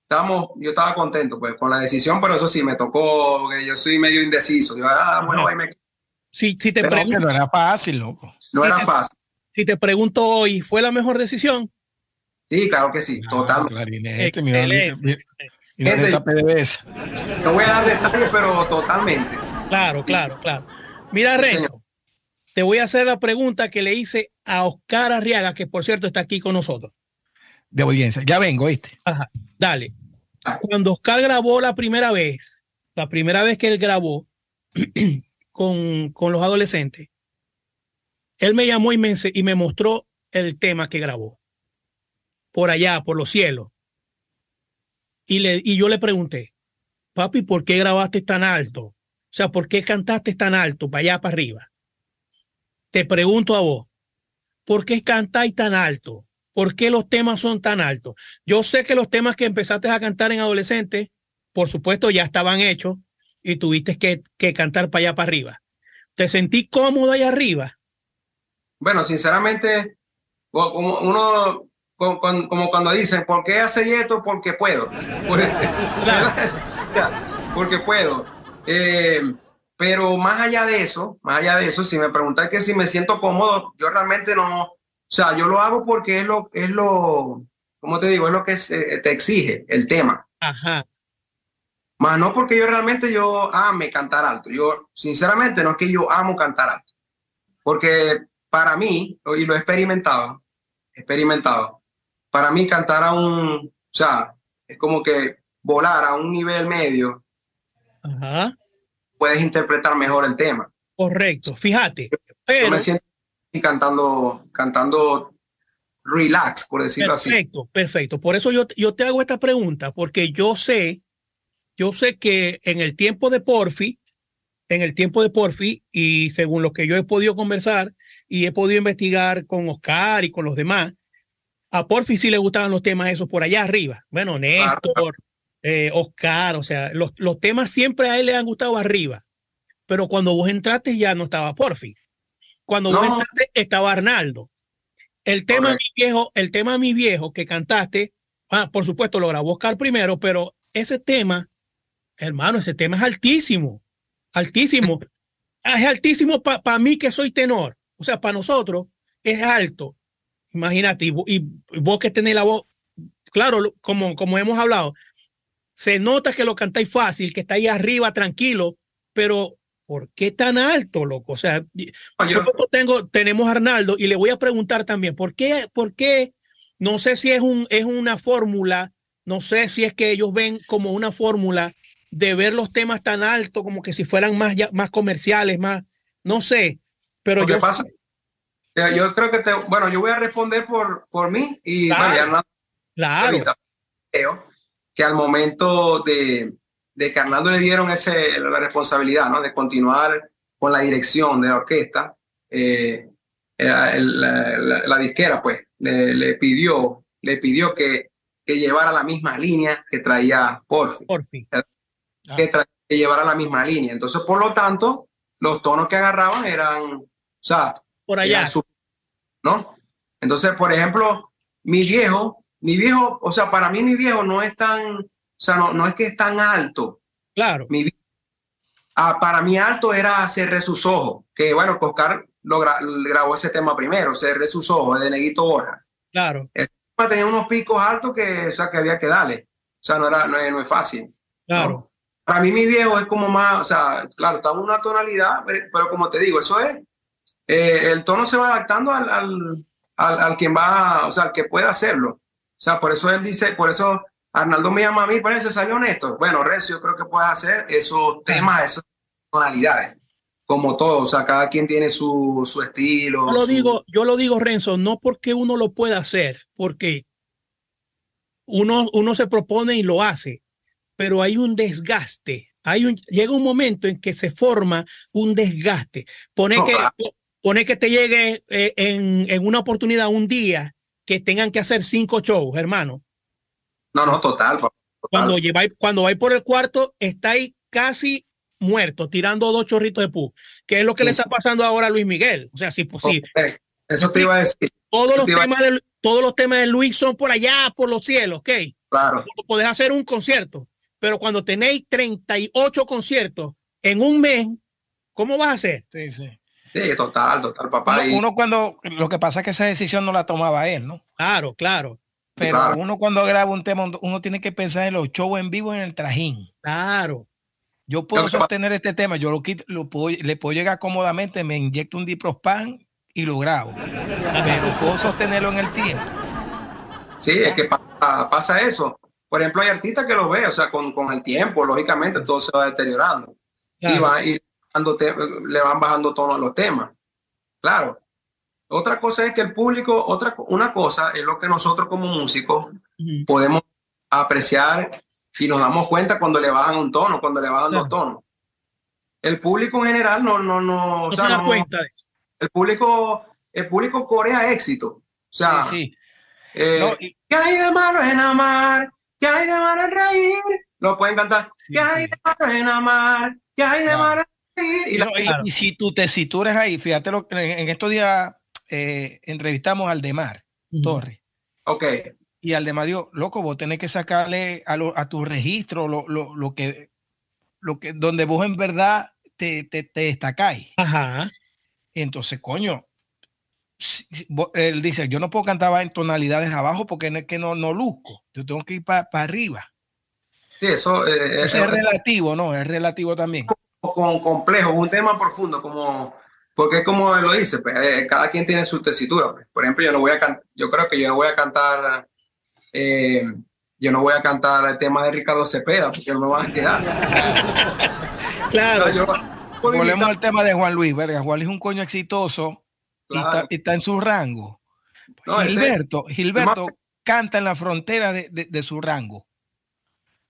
estábamos, yo estaba contento pues con la decisión, pero eso sí, me tocó, porque yo soy medio indeciso. Yo, ah, bueno, ahí me si, si te pregunto, no era fácil, loco. No era fácil. Si te pregunto hoy, ¿fue la mejor decisión? Sí, claro que sí, total. Excelente. No voy a dar detalles, pero totalmente. Claro, claro, claro. Mira, Renzo, te voy a hacer la pregunta que le hice a Oscar Arriaga, que por cierto está aquí con nosotros. De audiencia. Ya vengo, ¿viste? Ajá, dale. Cuando Oscar grabó la primera vez, la primera vez que él grabó, con, con los adolescentes, él me llamó y me, y me mostró el tema que grabó. Por allá, por los cielos. Y, le, y yo le pregunté, papi, ¿por qué grabaste tan alto? O sea, ¿por qué cantaste tan alto, para allá, para arriba? Te pregunto a vos, ¿por qué cantáis tan alto? ¿Por qué los temas son tan altos? Yo sé que los temas que empezaste a cantar en adolescente, por supuesto, ya estaban hechos, y tuviste que, que cantar para allá para arriba. ¿Te sentí cómodo ahí arriba? Bueno, sinceramente, uno, como, cuando dicen, ¿por qué hace esto? Porque puedo. Porque puedo. Eh, pero más allá de eso, más allá de eso, si me preguntas que si me siento cómodo, yo realmente no, o sea, yo lo hago porque es lo, es lo, ¿cómo te digo? Es lo que te exige el tema. Ajá. Más no porque yo realmente yo ame cantar alto. Yo, sinceramente, no es que yo amo cantar alto. Porque para mí, y lo he experimentado, experimentado, para mí cantar a un, o sea, es como que volar a un nivel medio, puedes interpretar mejor el tema. Correcto, fíjate. Pero, yo me siento cantando, cantando relax, por decirlo así. Perfecto, perfecto. Por eso yo, yo te hago esta pregunta, porque yo sé yo sé que en el tiempo de Porfi, en el tiempo de Porfi, y según lo que yo he podido conversar y he podido investigar con Oscar y con los demás, a Porfi sí le gustaban los temas esos por allá arriba. Bueno, Néstor, eh, Oscar, o sea, los, los temas siempre a él le han gustado arriba. Pero cuando vos entraste ya no estaba Porfi. Cuando vos entraste estaba Arnaldo. El tema mi viejo, el tema mi viejo que cantaste, ah, por supuesto lo grabó Oscar primero, pero ese tema Hermano, ese tema es altísimo, altísimo. Es altísimo para mí que soy tenor. O sea, para nosotros es alto. Imagínate, y, vos que tenés la voz, claro, como, como hemos hablado, se nota que lo cantáis fácil, que está ahí arriba tranquilo, pero ¿por qué tan alto, loco? O sea, yo tengo, tenemos a Arnaldo y le voy a preguntar también, ¿por qué, por qué? No sé si es, un, es una fórmula, no sé si es que ellos ven como una fórmula de ver los temas tan altos como que si fueran más, más comerciales, más, no sé, pero yo... Pasa, yo creo que te, bueno, yo voy a responder por, por mí y claro, claro. que al momento de, de que Arnaldo le dieron ese, la responsabilidad, ¿no? De continuar con la dirección de la orquesta, eh, eh, la, disquera, pues, le, le, pidió, le pidió que, que llevara la misma línea que traía Porfi. Porfi que, que llevara la misma línea. Entonces, por lo tanto, los tonos que agarraban eran, o sea, por allá. ¿No? Entonces, por ejemplo, mi viejo, mi viejo, o sea, para mí mi viejo no es tan, o sea, no, no es que es tan alto. Claro. Mi, ah, para mí alto era cerré sus ojos, que bueno, Oscar lo grabó ese tema primero, cerré sus ojos, de Neguito Borja. Claro. Ese tema tenía unos picos altos que, o sea, que había que darle. O sea, no, era, no, no es fácil. Claro. Para mí mi viejo es como más, o sea, claro, está en una tonalidad, pero, como te digo, eso es, eh, el tono se va adaptando al, al, al, al, quien va, o sea, al que pueda hacerlo. O sea, por eso él dice, por eso Arnaldo me llama a mí, parece salió honesto. Bueno, Recio, yo creo que puedes hacer esos temas, esas tonalidades, como todo, o sea, cada quien tiene su, su estilo. Yo lo, digo, yo lo digo, Renzo, no porque uno lo pueda hacer, porque uno, uno se propone y lo hace, pero hay un desgaste. Hay un, llega un momento en que se forma un desgaste. Pone, que, pone que te llegue eh, en, en, una oportunidad un día que tengan que hacer cinco shows, hermano. No, no, total. total. Cuando, lleváis, cuando vais por el cuarto, estáis casi muerto, tirando dos chorritos de pus, que es lo que sí. le está pasando ahora a Luis Miguel. O sea, sí, pues sí. Eso te iba a decir. Todos los, temas de, todos los temas de Luis son por allá, por los cielos, ¿ok? Claro. Podés hacer un concierto, pero cuando tenéis 38 conciertos en un mes, ¿cómo vas a hacer? Sí, sí. Sí, total, total, papá. Uno, uno, cuando, lo que pasa es que esa decisión no la tomaba él, ¿no? Claro, claro. Pero claro. uno cuando graba un tema, uno tiene que pensar en los shows en vivo en el trajín. Claro. Yo puedo sostener este tema, yo lo, quito, lo puedo, le puedo llegar cómodamente, me inyecto un diprospan y lo grabo. Pero puedo sostenerlo en el tiempo. Sí, es que pasa, pasa eso. Por ejemplo, hay artistas que lo ven, o sea, con, con el tiempo, lógicamente, todo se va deteriorando. Claro. Y, va, y le van bajando tono a los temas. Claro. Otra cosa es que el público, otra, una cosa es lo que nosotros como músicos uh -huh. podemos apreciar y nos damos cuenta cuando le bajan un tono, cuando le bajan dos tonos. El público en general no, no, no, no o sea, se da no, cuenta de eso. El público, el público corea éxito. O sea, sí, sí. Eh, no, y... ¿qué hay de malo en amar? ¿Qué hay de malo en reír? Lo pueden cantar. Sí, ¿Qué hay de malo en amar? ¿Qué hay de malo? Y, no, y, y, si tu tesitura es ahí, fíjate, lo, en, en estos días eh, entrevistamos al Demar uh -huh. Torres. Ok. Y al Demar dijo, loco, vos tenés que sacarle a, lo, a tu registro lo, lo, lo, que, lo que, donde vos en verdad te, te, te destacáis. Ajá. Entonces, coño, él dice, yo no puedo cantar en tonalidades abajo porque es que no, no luzco, yo tengo que ir para pa arriba. Sí, eso, eh, eso es, es relativo, ¿no? Es relativo también. Con complejo, un tema profundo, como porque como lo dice, pues, eh, cada quien tiene su tesitura. Pues. Por ejemplo, yo no voy a cantar, yo creo que yo no voy a cantar, eh, yo no voy a cantar el tema de Ricardo Cepeda, porque no me van a quedar. claro. Yo, Volvemos al tema de Juan Luis, verga. Juan Luis es un coño exitoso claro. y, está, y, está, en su rango. No, Gilberto, ese, Gilberto canta en la frontera de, de, de su rango.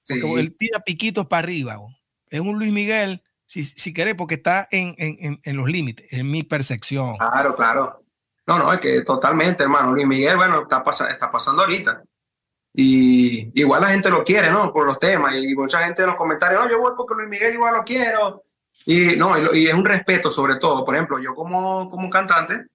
Sí. Él tira piquitos para arriba. Es un Luis Miguel si, si querés, porque está en, en, en los límites, en mi percepción. Claro, claro. No, no, es que totalmente, hermano. Luis Miguel, bueno, está, pas está pasando ahorita. Y igual la gente lo quiere, ¿no? Por los temas. Y mucha gente en los comentarios, no, yo voy porque Luis Miguel igual lo quiero. Y no, y, y es un respeto sobre todo. Por ejemplo, yo como, como cantante,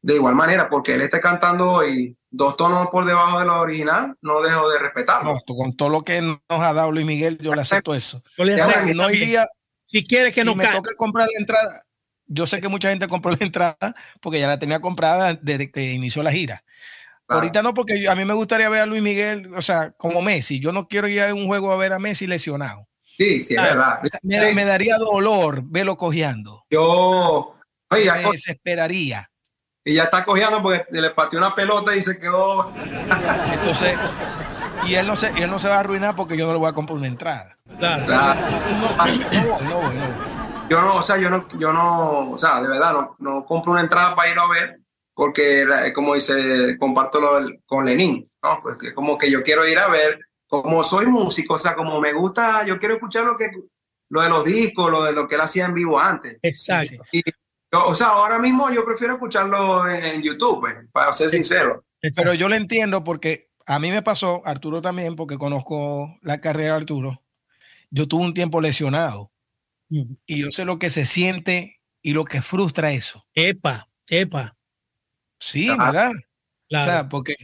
de igual manera, porque él esté cantando y dos tonos por debajo de lo original, no dejo de respetarlo. No, con todo lo que nos ha dado Luis Miguel, yo le acepto eso. Yo le acepto, no iría, si quieres que si no me toca comprar la entrada, yo sé que mucha gente compró la entrada porque ya la tenía comprada desde que inició la gira. Claro. Ahorita no, porque yo, a mí me gustaría ver a Luis Miguel, o sea, como Messi. Yo no quiero ir a un juego a ver a Messi lesionado. Sí, sí, es verdad. Me, me, daría dolor verlo cojeando. Yo oye, me desesperaría. Y ya está cojeando porque le pateó una pelota y se quedó. Entonces, y él no se, él no se va a arruinar porque yo no le voy a comprar una entrada. Claro. claro. No, no, no, no, Yo no, o sea, yo no, yo no, o sea, de verdad, no, no compro una entrada para ir a ver porque, como dice, comparto lo con Lenín, ¿no? Porque como que yo quiero ir a ver, como soy músico, o sea, como me gusta, yo quiero escuchar lo que, lo de los discos, lo de lo que él hacía en vivo antes. Exacto. Y, o sea, ahora mismo yo prefiero escucharlo en, en YouTube, pues, para ser sincero. Pero yo lo entiendo porque a mí me pasó, Arturo también, porque conozco la carrera de Arturo. Yo tuve un tiempo lesionado y yo sé lo que se siente y lo que frustra eso. Epa, epa. Sí, ah, ¿verdad? Claro. O sea, porque,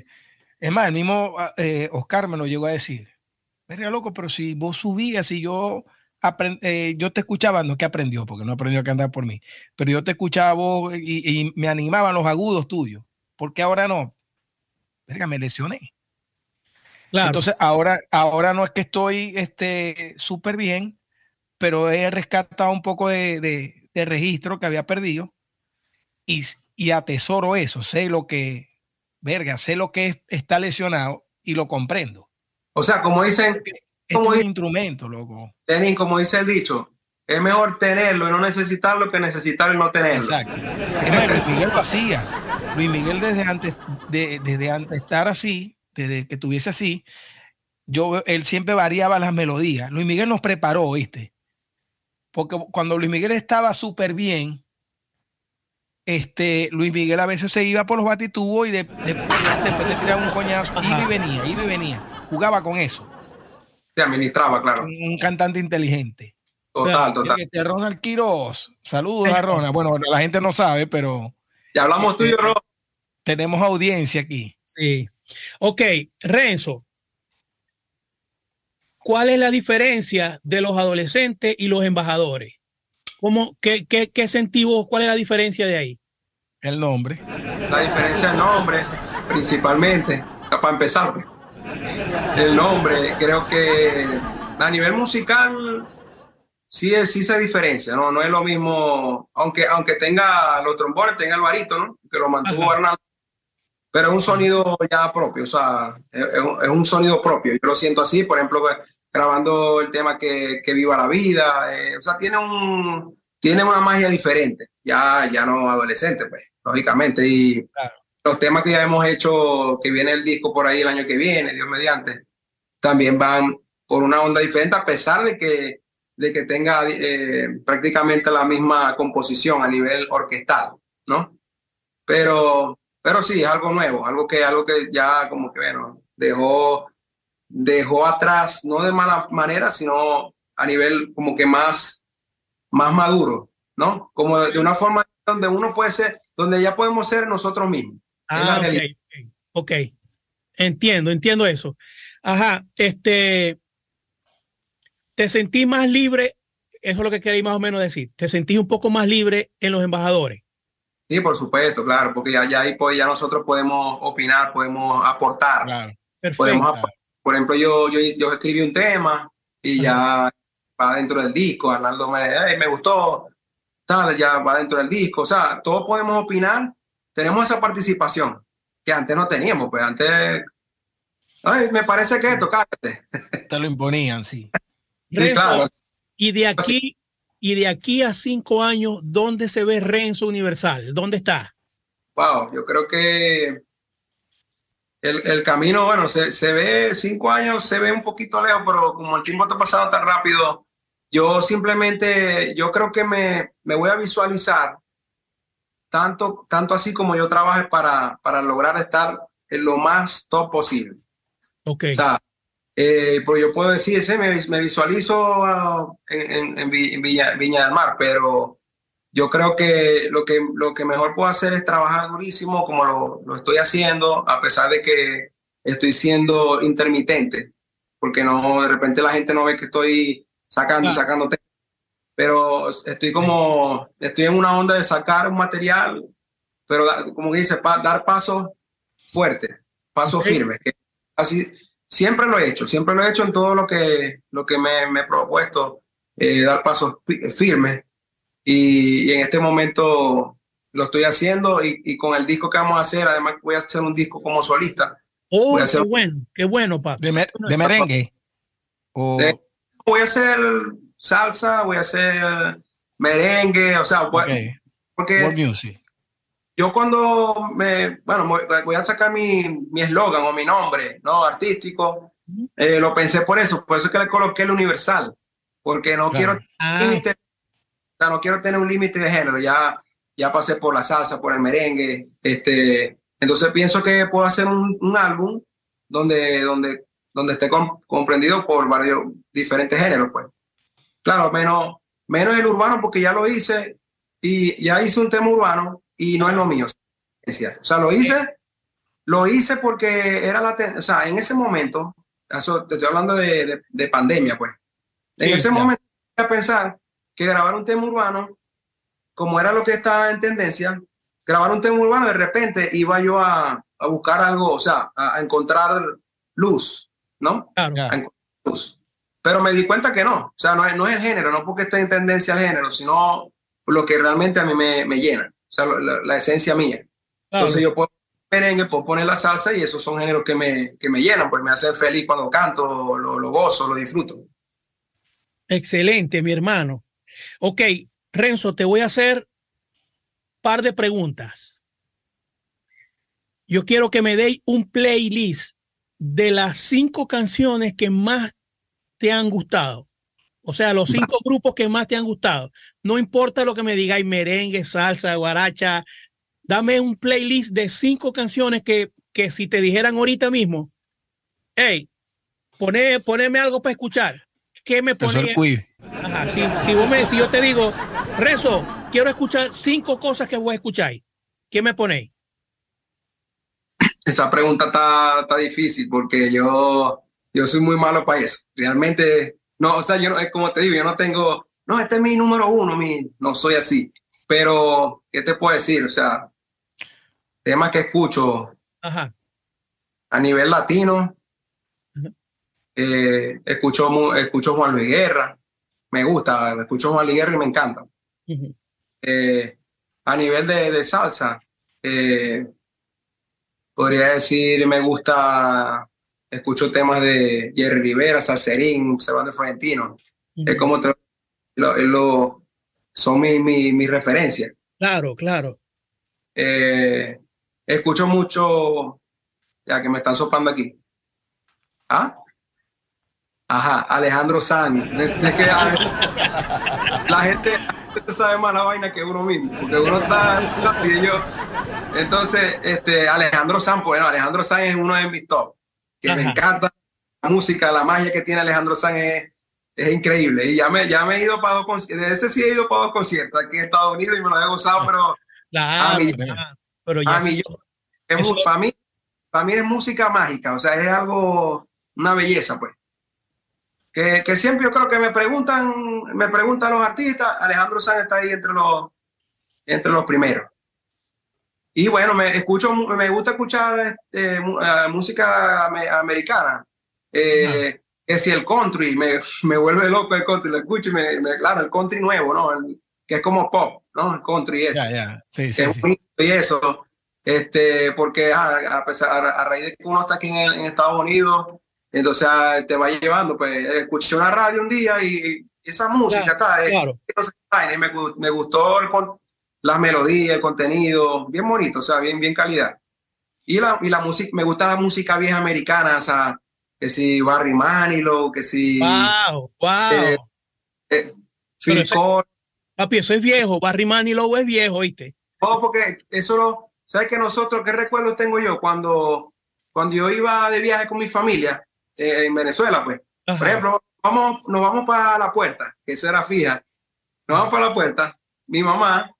es más, el mismo eh, Oscar me lo llegó a decir. Verga, loco, pero si vos subías y yo, eh, yo te escuchaba, no es que aprendió, porque no aprendió a cantar por mí, pero yo te escuchaba vos y, y me animaban los agudos tuyos. ¿Por qué ahora no? Verga, me lesioné. Entonces, ahora, ahora no es que estoy este, súper bien, pero he rescatado un poco de, registro que había perdido y, y, atesoro eso. Sé lo que, verga, sé lo que está lesionado y lo comprendo. O sea, como dicen. Es un instrumento, loco. Lenin, como dice el dicho, es mejor tenerlo y no necesitarlo que necesitarlo y no tenerlo. Exacto. Luis Miguel lo hacía. Luis Miguel desde antes, de, desde antes de estar así, desde que tuviese así, yo, él siempre variaba las melodías. Luis Miguel nos preparó, ¿viste? Porque cuando Luis Miguel estaba súper bien, este, Luis Miguel a veces se iba por los batitubos y de, después te tiraba un coñazo, iba y venía, iba y venía. Jugaba con eso. Se administraba, claro. Un, cantante inteligente. Total, total. Este Ronald Quiroz. Saludos a Ronald. Bueno, la gente no sabe, pero. Ya hablamos tú y yo, este, Tenemos audiencia aquí. Sí. Ok, Renzo. ¿Cuál es la diferencia de los adolescentes y los embajadores? ¿Cómo, qué, qué, qué sentido, cuál es la diferencia de ahí? El nombre. La diferencia del nombre, principalmente. O sea, para empezar, el nombre, creo que a nivel musical sí, sí se diferencia, ¿no? No es lo mismo, aunque, aunque tenga los trombones, tenga el varito, ¿no? Que lo mantuvo Arnaldo. Pero es un sonido ya propio, o sea, es, es, un sonido propio. Yo lo siento así, por ejemplo, grabando el tema que, que Viva la Vida, eh, o sea, tiene, un, tiene una magia diferente, ya, ya no adolescente, pues, lógicamente. Y los temas que ya hemos hecho, que viene el disco por ahí el año que viene, Dios mediante, también van por una onda diferente, a pesar de que de que tenga eh, prácticamente la misma composición a nivel orquestal, ¿no? Pero, pero sí, es algo nuevo, algo que, algo que ya como que, bueno, dejó, dejó atrás, no de mala manera, sino a nivel como que más, más maduro, ¿no? Como de, una forma donde uno puede ser, donde ya podemos ser nosotros mismos. Ah, ok, entiendo, entiendo eso. Ajá, este, ¿Te sentí más libre? Eso es lo que queréis más o menos decir. ¿Te sentís un poco más libre en los embajadores? Sí, por supuesto, claro, porque ya, ya ahí pues, ya nosotros podemos opinar, podemos aportar. Claro, perfecto. por ejemplo, yo, yo, yo escribí un tema y ya va dentro del disco. Arnaldo me, me gustó, tal, ya va dentro del disco. O sea, todos podemos opinar. Tenemos esa participación que antes no teníamos, pues antes, ay, me parece que esto, cállate. Te lo imponían, sí. Y de aquí, y de aquí a cinco años, ¿dónde se ve Renzo Universal? ¿Dónde está? Wow, yo creo que el, el camino, bueno, se, se, ve cinco años, se ve un poquito lejos, pero como el tiempo está pasando tan rápido, yo simplemente, yo creo que me, me voy a visualizar tanto, tanto así como yo trabaje para, para lograr estar en lo más top posible. Ok. O sea, eh, pues yo puedo decir, sí, me, me visualizo uh, en, en, Viña, Viña, del Mar, pero yo creo que lo, que lo que mejor puedo hacer es trabajar durísimo como lo, lo estoy haciendo, a pesar de que estoy siendo intermitente, porque no de repente la gente no ve que estoy sacando y sacando pero estoy como, estoy en una onda de sacar un material, pero como dice, dar pasos fuertes, pasos firmes, así Siempre lo he hecho, siempre lo he hecho en todo lo que, lo que me, me he propuesto, eh, dar pasos firmes. Y, en este momento lo estoy haciendo y, y, con el disco que vamos a hacer, además voy a hacer un disco como solista. Oh, voy a hacer, qué bueno, qué bueno, papá. De, de merengue. O... voy a hacer salsa, voy a hacer merengue, o sea, okay. porque music yo cuando me, bueno, voy a sacar mi eslogan o mi nombre, ¿no? Artístico, eh, lo pensé por eso, por eso es que le coloqué el universal, porque no quiero, ah. límite, o sea, no quiero tener un límite de género, ya, ya pasé por la salsa, por el merengue, este, entonces pienso que puedo hacer un, un álbum donde, donde, donde esté comprendido por varios diferentes géneros, pues. Claro, menos, menos el urbano porque ya lo hice y ya hice un tema urbano y no es lo mío. O sea, lo hice, lo hice porque era la, o sea, en ese momento, eso, te estoy hablando de, de, pandemia, pues. En ese momento, a pensar que grabar un tema urbano, como era lo que estaba en tendencia, grabar un tema urbano, de repente iba yo a, a buscar algo, o sea, a, encontrar luz ¿no? Pero me di cuenta que no, o sea, no es, no es el género, no porque esté en tendencia al género, sino lo que realmente a mí me, me llena, o sea, la, esencia mía. Entonces yo puedo merengue, puedo poner la salsa y esos son géneros que me, que me llenan, pues me hacen feliz cuando canto, lo, lo gozo, lo disfruto. Excelente, mi hermano. Ok, Renzo, te voy a hacer par de preguntas. Yo quiero que me deis un playlist de las cinco canciones que más te han gustado. O sea, los cinco grupos que más te han gustado. No importa lo que me digáis, merengue, salsa, guaracha. Dame un playlist de cinco canciones que, que si te dijeran ahorita mismo, hey, pone, poneme algo para escuchar. ¿Qué me pone? Ajá, si, si, vos me, si yo te digo, Rezo, quiero escuchar cinco cosas que voy a escuchar, ¿qué me ponéis? Esa pregunta está, está difícil porque yo, yo soy muy malo para eso. Realmente, no, o sea, yo como te digo, yo no tengo, no, este es mi número uno, mi, no soy así. Pero, ¿qué te puedo decir? O sea, temas que escucho Ajá. a nivel latino, eh, escucho, escucho Juan Luis Guerra, me gusta, escucho Juan Luis Guerra y me encanta. Eh, a nivel de, de salsa, eh, podría decir, me gusta, escucho temas de Jerry Rivera, Salserín, Servando Florentino. Es como lo, lo, son mis mi, mi referencias. Claro, claro. escucho mucho, ya que me están sopando aquí. ¿Ah? Ajá, Alejandro Sanz. que la gente, sabe más la vaina que uno mismo, porque uno está, y yo. Entonces, este, Alejandro Sanz, bueno, Alejandro Sanz es uno de mis top, que me encanta la música, la magia que tiene Alejandro Sanz es, es increíble. Y ya me, ya me he ido para dos conciertos, de ese sí he ido para dos conciertos aquí en Estados Unidos y me lo he gozado, pero a mí, pero ya mí, para mí, para mí es música mágica, o sea, es algo, una belleza, pues que, siempre yo creo que me preguntan, me preguntan los artistas, Alejandro Sanz está ahí entre los, entre los primeros. Y bueno, me, escucho, me gusta escuchar este, eh, música americana. Eh, es si el country, me, me, vuelve loco el country, lo escucho y me, claro, el country nuevo, ¿no? que es como pop, ¿no? El country es. Ya, ya, sí, sí, Y eso, este, porque a, pesar, a, raíz de que uno está aquí en, en Estados Unidos, entonces ah, te va llevando, pues escuché una radio un día y esa música, está eh, me, me, gustó el, la melodía, el contenido, bien bonito, o sea, bien, bien calidad. Y la, y la música, me gusta la música vieja americana, o sea, que si Barry Manilow, que si... ¡Wow! ¡Wow! Eh, eh, Phil Collins. Papi, eso es viejo, Barry Manilow es viejo, ¿oíste? Oh, porque eso lo... ¿Sabes que nosotros, qué recuerdos tengo yo? Cuando, cuando yo iba de viaje con mi familia, eh, en Venezuela, pues. Por ejemplo, vamos, nos vamos para la puerta, que esa era fija. Nos vamos para la puerta. Mi mamá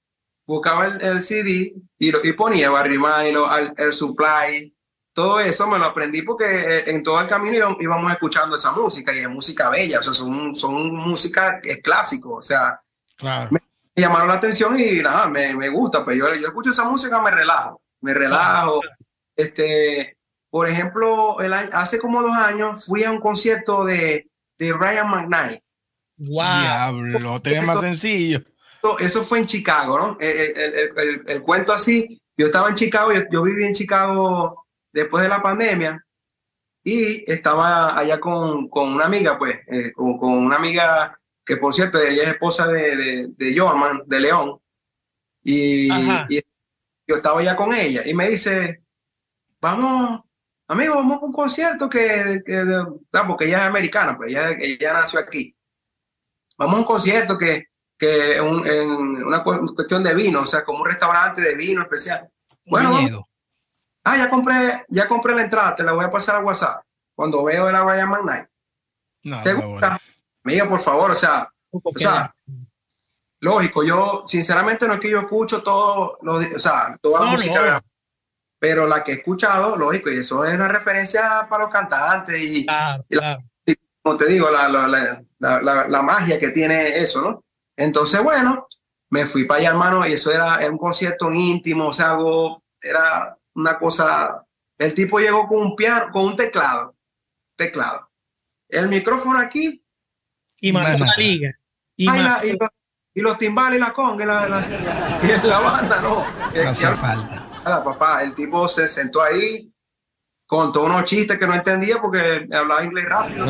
buscaba el, CD y, y, ponía Barry Milo, el, el, Supply. Todo eso me lo aprendí porque eh, en todo el camino íbamos escuchando esa música y es música bella, o sea, son, son música que es clásico, o sea, me, llamaron la atención y nada, me, me gusta, pues yo, yo escucho esa música, me relajo, me relajo, este, por ejemplo, el hace como dos años fui a un concierto de, de Ryan McKnight. ¡Wow! Diablo, tenía más sencillo. Eso fue en Chicago, ¿no? El, el, cuento así, yo estaba en Chicago, yo, viví en Chicago después de la pandemia y estaba allá con, con una amiga, pues, eh, con, con, una amiga que por cierto, ella es esposa de, de, de Johan, de León, y, y, yo estaba allá con ella y me dice, vamos, amigo, vamos a un concierto que, que porque ella es americana, pues ella, ella, nació aquí. Vamos a un concierto que, que en una cuestión de vino, o sea, como un restaurante de vino especial. Bueno, ah, ya compré, ya compré la entrada, te la voy a pasar a WhatsApp. Cuando veo era Ryan McKnight. No, ¿Te gusta? Amigo, por favor, o sea, o sea, lógico, yo sinceramente no es que yo escucho todo, o sea, toda la música pero la que he escuchado, lógico, y eso es una referencia para los cantantes y, como te digo, la, la, la, magia que tiene eso, ¿no? Entonces, bueno, me fui para allá, hermano, y eso era, un concierto íntimo, o sea, algo, era una cosa, el tipo llegó con un piano, con un teclado, teclado. El micrófono aquí. Y, más la liga. Y, los, timbales y la conga la, la, banda, no. No hace falta. papá, el tipo se sentó ahí, contó unos chistes que no entendía porque hablaba inglés rápido.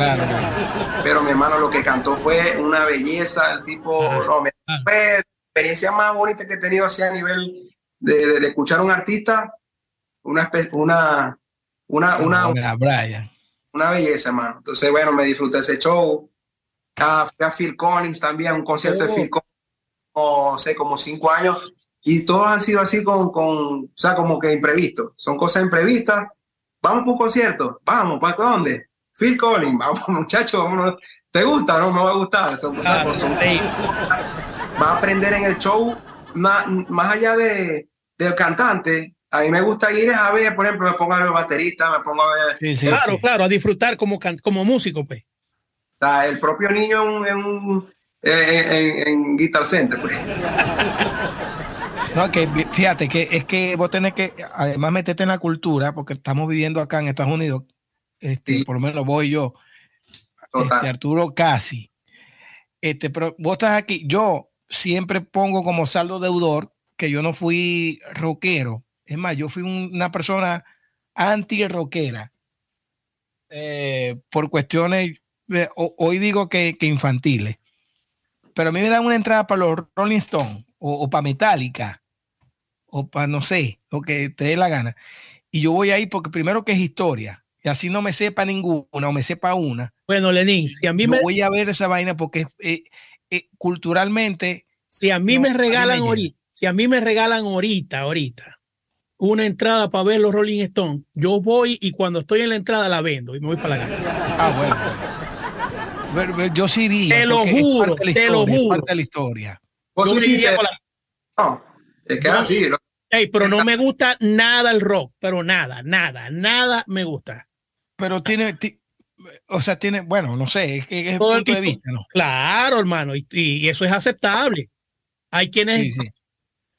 Pero mi hermano lo que cantó fue una belleza, el tipo, no, me, fue experiencia más bonita que he tenido así a nivel de, de, escuchar a un artista, una, una, una, una, una, belleza, hermano. Entonces, bueno, me disfruté ese show. Ah, fui a Phil Collins también, un concierto de oh. Phil Collins, no sé, como cinco años. Y todos han sido así con, con o sea, como que imprevistos. Son cosas imprevistas vamos por un concierto, vamos, ¿para dónde? Phil Collins, vamos muchachos, vámonos. ¿Te gusta? No, me va a gustar. Son cosas, va a aprender en el show, más, más allá de, del cantante, a mí me gusta ir a ver, por ejemplo, me pongo a ver baterista, me pongo a ver. claro, claro, a disfrutar como, como músico, pues. el propio niño en, en, Guitar Center, pues. No, que fíjate que es que vos tenés que además meterte en la cultura, porque estamos viviendo acá en Estados Unidos, este, por lo menos voy yo, este, Arturo casi. Este, pero vos estás aquí, yo siempre pongo como saldo deudor que yo no fui rockero. Es más, yo fui una persona anti-rockera. Eh, por cuestiones, hoy digo que, que, infantiles. Pero a mí me dan una entrada para los Rolling Stones o, para Metallica o para no sé, lo que te dé la gana. Y yo voy ahí porque primero que es historia, y así no me sepa ninguna o me sepa una. Bueno, Lenín, si a mí me voy a ver esa vaina porque eh, eh, culturalmente. Si a mí me regalan ahorita, si a mí me regalan ahorita, ahorita, una entrada para ver los Rolling Stones, yo voy y cuando estoy en la entrada la vendo y me voy para la casa. Ah, bueno. yo sí iría. Te lo juro, te lo juro. parte de la historia. Pues no, es que así. pero no me gusta nada el rock, pero nada, nada, nada me gusta. Pero tiene, o sea, tiene, bueno, no sé, es que es el punto de vista, ¿no? Claro, hermano, y, eso es aceptable. Hay quienes.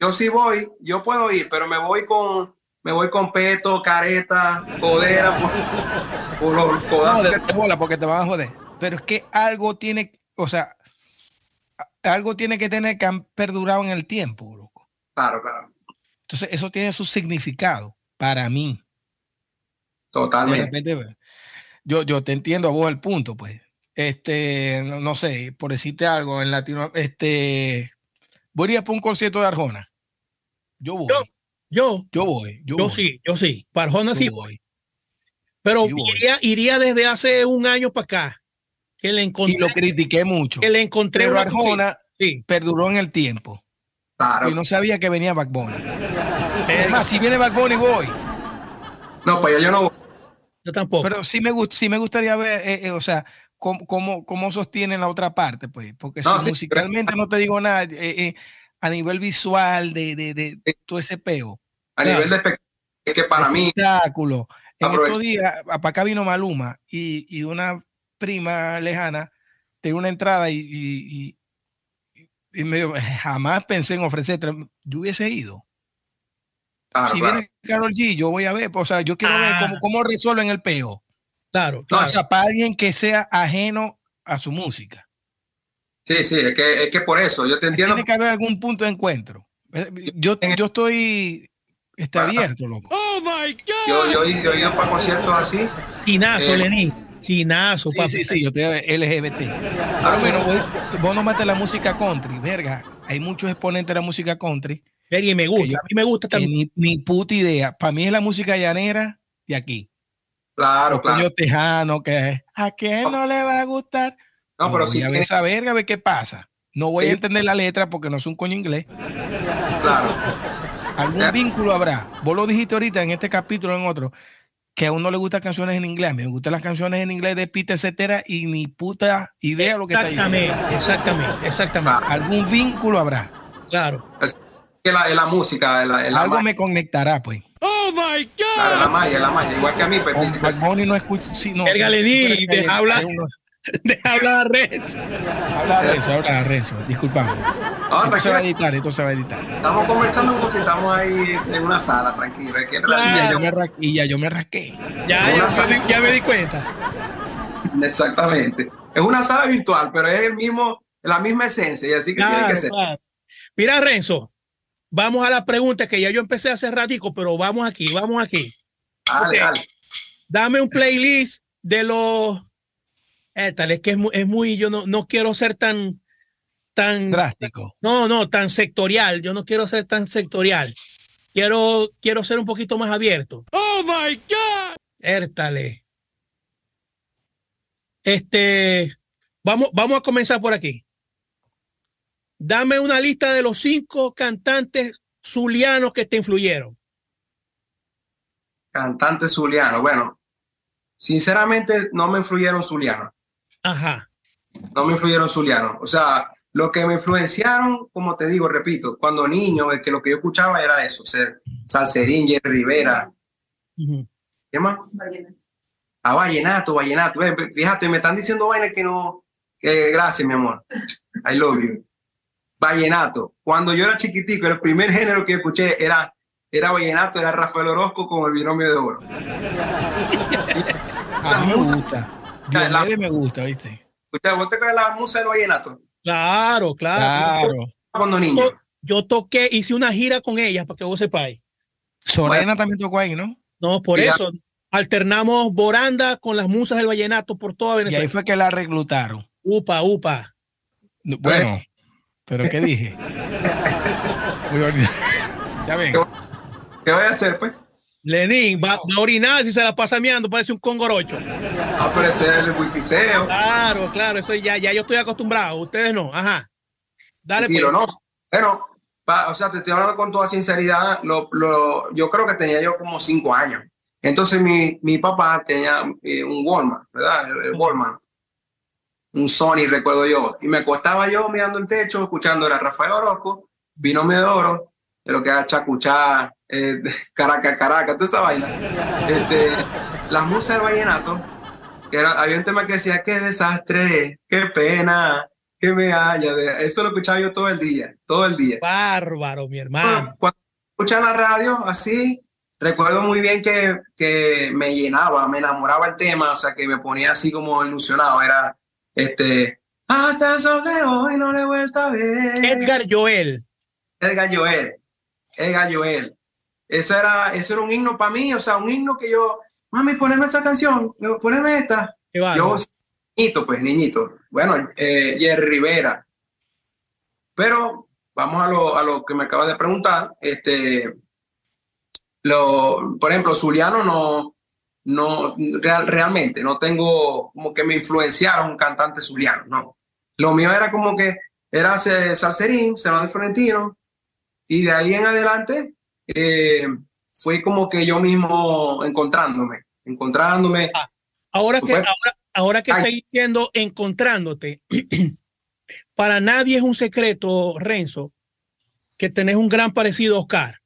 Yo sí voy, yo puedo ir, pero me voy con, me voy con peto, careta, codera, por, los codazos. porque te van a joder. Pero es que algo tiene, o sea, algo tiene que tener que han perdurado en el tiempo, loco. Claro, claro. Entonces, eso tiene su significado para mí. Totalmente. yo, yo te entiendo a vos el punto, pues. Este, no, sé, por decirte algo, en Latino, este, voy a ir por un concierto de Arjona. Yo voy. Yo, yo, voy. Yo, sí, yo sí. Para Arjona sí voy. Pero iría, iría desde hace un año para acá que le encontré. Y lo critiqué mucho. Que le encontré. Pero Arjona perduró en el tiempo. Claro. Y no sabía que venía Back Además, si viene Back voy. No, pues yo no voy. Yo tampoco. Pero sí me, sí me gustaría ver, eh, eh, o sea, cómo, cómo, cómo, sostienen la otra parte, pues. Porque musicalmente no te digo nada, eh, a nivel visual de, de, de, todo ese peo. A nivel de es que para mí. Espectáculo. En estos días, para acá vino Maluma y, y una prima lejana tengo una entrada y, y, medio, jamás pensé en ofrecer, yo hubiese ido. si viene Carol G, yo voy a ver, o sea, yo quiero ver cómo, ah. cómo, resuelven el peo. Claro, O sea, para alguien que sea ajeno a su música. Sí, sí, es que, es que por eso, yo te entiendo. Tiene que haber algún punto de encuentro. Eh, yo, yo estoy está abierto, loco. Oh my God. Yo, yo, he ido para conciertos así. Chinazo, eh, Lenín. Chinazo, sí, Sí, sí, yo te LGBT. Ah, Pero bueno, vos no mates la música country, verga. Hay muchos exponentes de la música country. Y me gusta, a mí me gusta también. Ni, puta idea. Para mí es la música llanera de aquí. Claro, claro. tejano, que a quién no le va a gustar. No, pero sí. a ver esa verga, a ver qué pasa. No voy a entender la letra porque no es un coño inglés. Claro. Algún vínculo habrá. Vos lo dijiste ahorita en este capítulo, en otro que a uno le gustan canciones en inglés. A mí me gustan las canciones en inglés de Peter Cetera y ni puta idea lo que está diciendo. Exactamente, exactamente. Algún vínculo habrá. Claro. Es que la, la música, la, algo me conectará, pues. Oh my God. la magia, la magia. Igual que a mí, pues. Bad no escucho. Sí, no. habla. Deja hablar a Renzo. Habla a Renzo, habla a Renzo. Disculpame. Ahora, Esto se va a editar, esto se va a editar. estamos conversando como si estamos ahí en una sala, tranquilo. es que- Y ya Claro. yo y ya yo me rasqué. Ya, ya, me- ya me di cuenta. Exactamente. Es una sala virtual, pero es el mismo, la misma esencia, y así que tiene Claro, que ser. claro. Mira, Renzo, vamos a la pregunta que ya yo empecé a hacer ratico, pero vamos aquí, vamos aquí. Dale, Ok. dale. Dame un playlist de los. Eh, tal, es que es muy, es muy- yo no, no quiero ser tan, tan, Drástico. no, no, tan sectorial. Yo no quiero ser tan sectorial. Quiero, quiero ser un poquito más abierto. Oh my God. Értale. Este, vamos, vamos a comenzar por aquí. Dame una lista de los cinco cantantes zulianos que te influyeron. Cantante zuliano. Bueno, sinceramente no me influyeron zulianos. Ajá. No me influyeron zulianos. O sea, lo que me influenciaron, como te digo, repito, cuando niño, es que lo que yo escuchaba era eso, o sea, Salserín, Jerry Rivera. ¿qué más? A vallenato, vallenato. Ven, Fíjate, me están diciendo vainas que no. gracias, mi amor. I love you. Vallenato. Cuando yo era chiquitico, el primer género que escuché era, era vallenato, era Rafael Orozco con el binomio de oro. A mí me musa- gusta. La- Diomedes me gusta, ¿viste? ¿Usted, ¿Vos te acuerdas la musa del vallenato? Claro, claro. Claro. Cuando niño. Yo toqué, hice una gira con ella para que vos sepáis. Sorena también tocó ahí, ¿no? No, por ya. eso alternamos Boranda con las musas del vallenato por toda Y ahí Venezuela. fue que la reclutaron. Upa, upa. No, Bueno, pero ¿qué dije? Muy ya ven. ¿Qué voy a hacer, pues? Lenín, va, va a orinar si se la pasa meando, parece un congorocho. Aparecer el wikiseo. Claro, claro, eso ya, ya yo estoy acostumbrado, ustedes no. Ajá. Dale, pues. Tranquilo, ¿no? Pa- o sea, te estoy hablando con toda sinceridad. Lo, lo- yo creo que tenía yo como cinco años. Entonces mi, mi papá tenía eh, un Walmart, ¿verdad? El, el Walmart. Un Sony, recuerdo yo. Y me acostaba yo mirando el techo, escuchando a Rafael Orozco, Binomio de Oro, de lo que era Chacuchá, eh, Caracas, Caracas, toda esa vaina. Este, las musas del vallenato, era, había un tema que decía, qué desastre, qué pena, que me haya. de-". Eso lo escuchaba yo todo el día, todo el día. Bárbaro, mi hermano. Cuando escuchaba la radio así, recuerdo muy bien que, que me llenaba, me enamoraba el tema, o sea, que me ponía así como ilusionado. Era este, hasta el sol de hoy no le he vuelto a ver. Edgar Joel. Edgar Joel, Edgar Joel. Eso era, eso era un himno para mí, o sea, un himno que yo, mami, poneme esta canción, poneme esta. Bárbaro. Yo, niñito, pues, niñito. Bueno, eh, Jerry Rivera. Pero vamos a lo, a lo que me acabas de preguntar. Este, lo, por ejemplo, Zuliano no, no, real- realmente no tengo como que me influenciaron un cantante zuliano, no. Lo mío era como que era Salserín, Fernando Florentino, y de ahí en adelante eh, fue como que yo mismo encontrándome, encontrándome. Ahora que, ahora, ahora que estoy diciendo encontrándote, para nadie es un secreto, Renzo, que tenés un gran parecido a Oscar.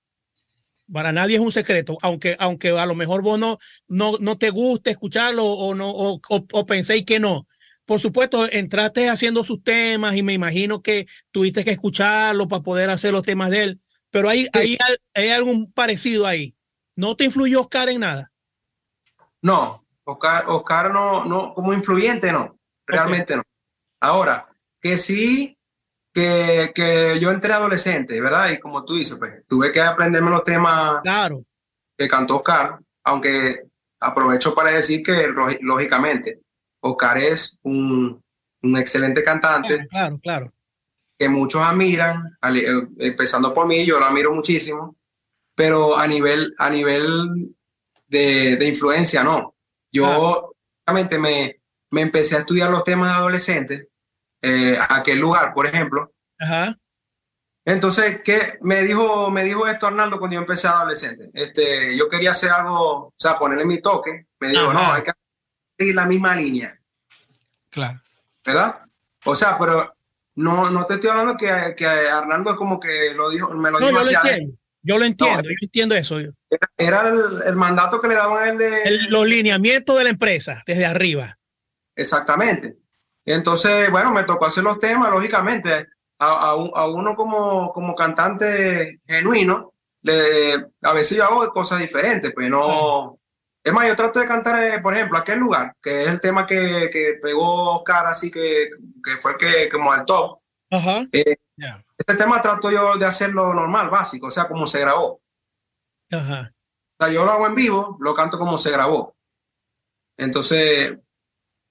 Para nadie es un secreto, aunque, aunque a lo mejor vos no, no, no te guste escucharlo o, no, o, o- o penséis que no. Por supuesto, entraste haciendo sus temas y me imagino que tuviste que escucharlo para poder hacer los temas de él, pero hay, hay, al- hay algún parecido ahí. ¿No te influyó Oscar en nada? No, Oscar, Oscar no, no, como influyente no, realmente no. Ahora, que sí, que, que yo entré adolescente, ¿verdad? Y como tú dices, pues tuve que aprenderme los temas Claro. que cantó Oscar, aunque aprovecho para decir que lógi- lógicamente Oscar es un, un excelente cantante Claro, claro. Que muchos admiran, al- eh, empezando por mí, yo lo admiro muchísimo, pero a nivel, a nivel de, de influencia, no. Yo realmente me, me empecé a estudiar los temas adolescentes, eh, a aquel lugar, por ejemplo. Ajá. Entonces, ¿qué me dijo, me dijo esto Arnaldo cuando yo empecé adolescente? Este, yo quería hacer algo, o sea, ponerle mi toque. Me dijo, Ajá. no, hay que seguir la misma línea. Claro. ¿verdad? O sea, pero no, no te estoy hablando que, que Arnaldo como que lo dijo, me lo No, dijo yo lo entiendo. Yo lo entiendo, No, yo entiendo eso. Era, era el, el mandato que le daban a él de... El- los lineamientos de la empresa desde arriba. Exactamente. Entonces, bueno, me tocó hacer los temas, lógicamente. A, a, uno como, como cantante genuino, le, a veces yo hago cosas diferentes, pues no... Es más, yo trato de cantar, eh, por ejemplo, aquel lugar, que es el tema que, que pegó Oscar, así que, que fue que como al top. Ajá. Eh, este tema trato yo de hacerlo normal, básico, o sea, como se grabó. Ajá. O sea, yo lo hago en vivo, lo canto como se grabó. Entonces,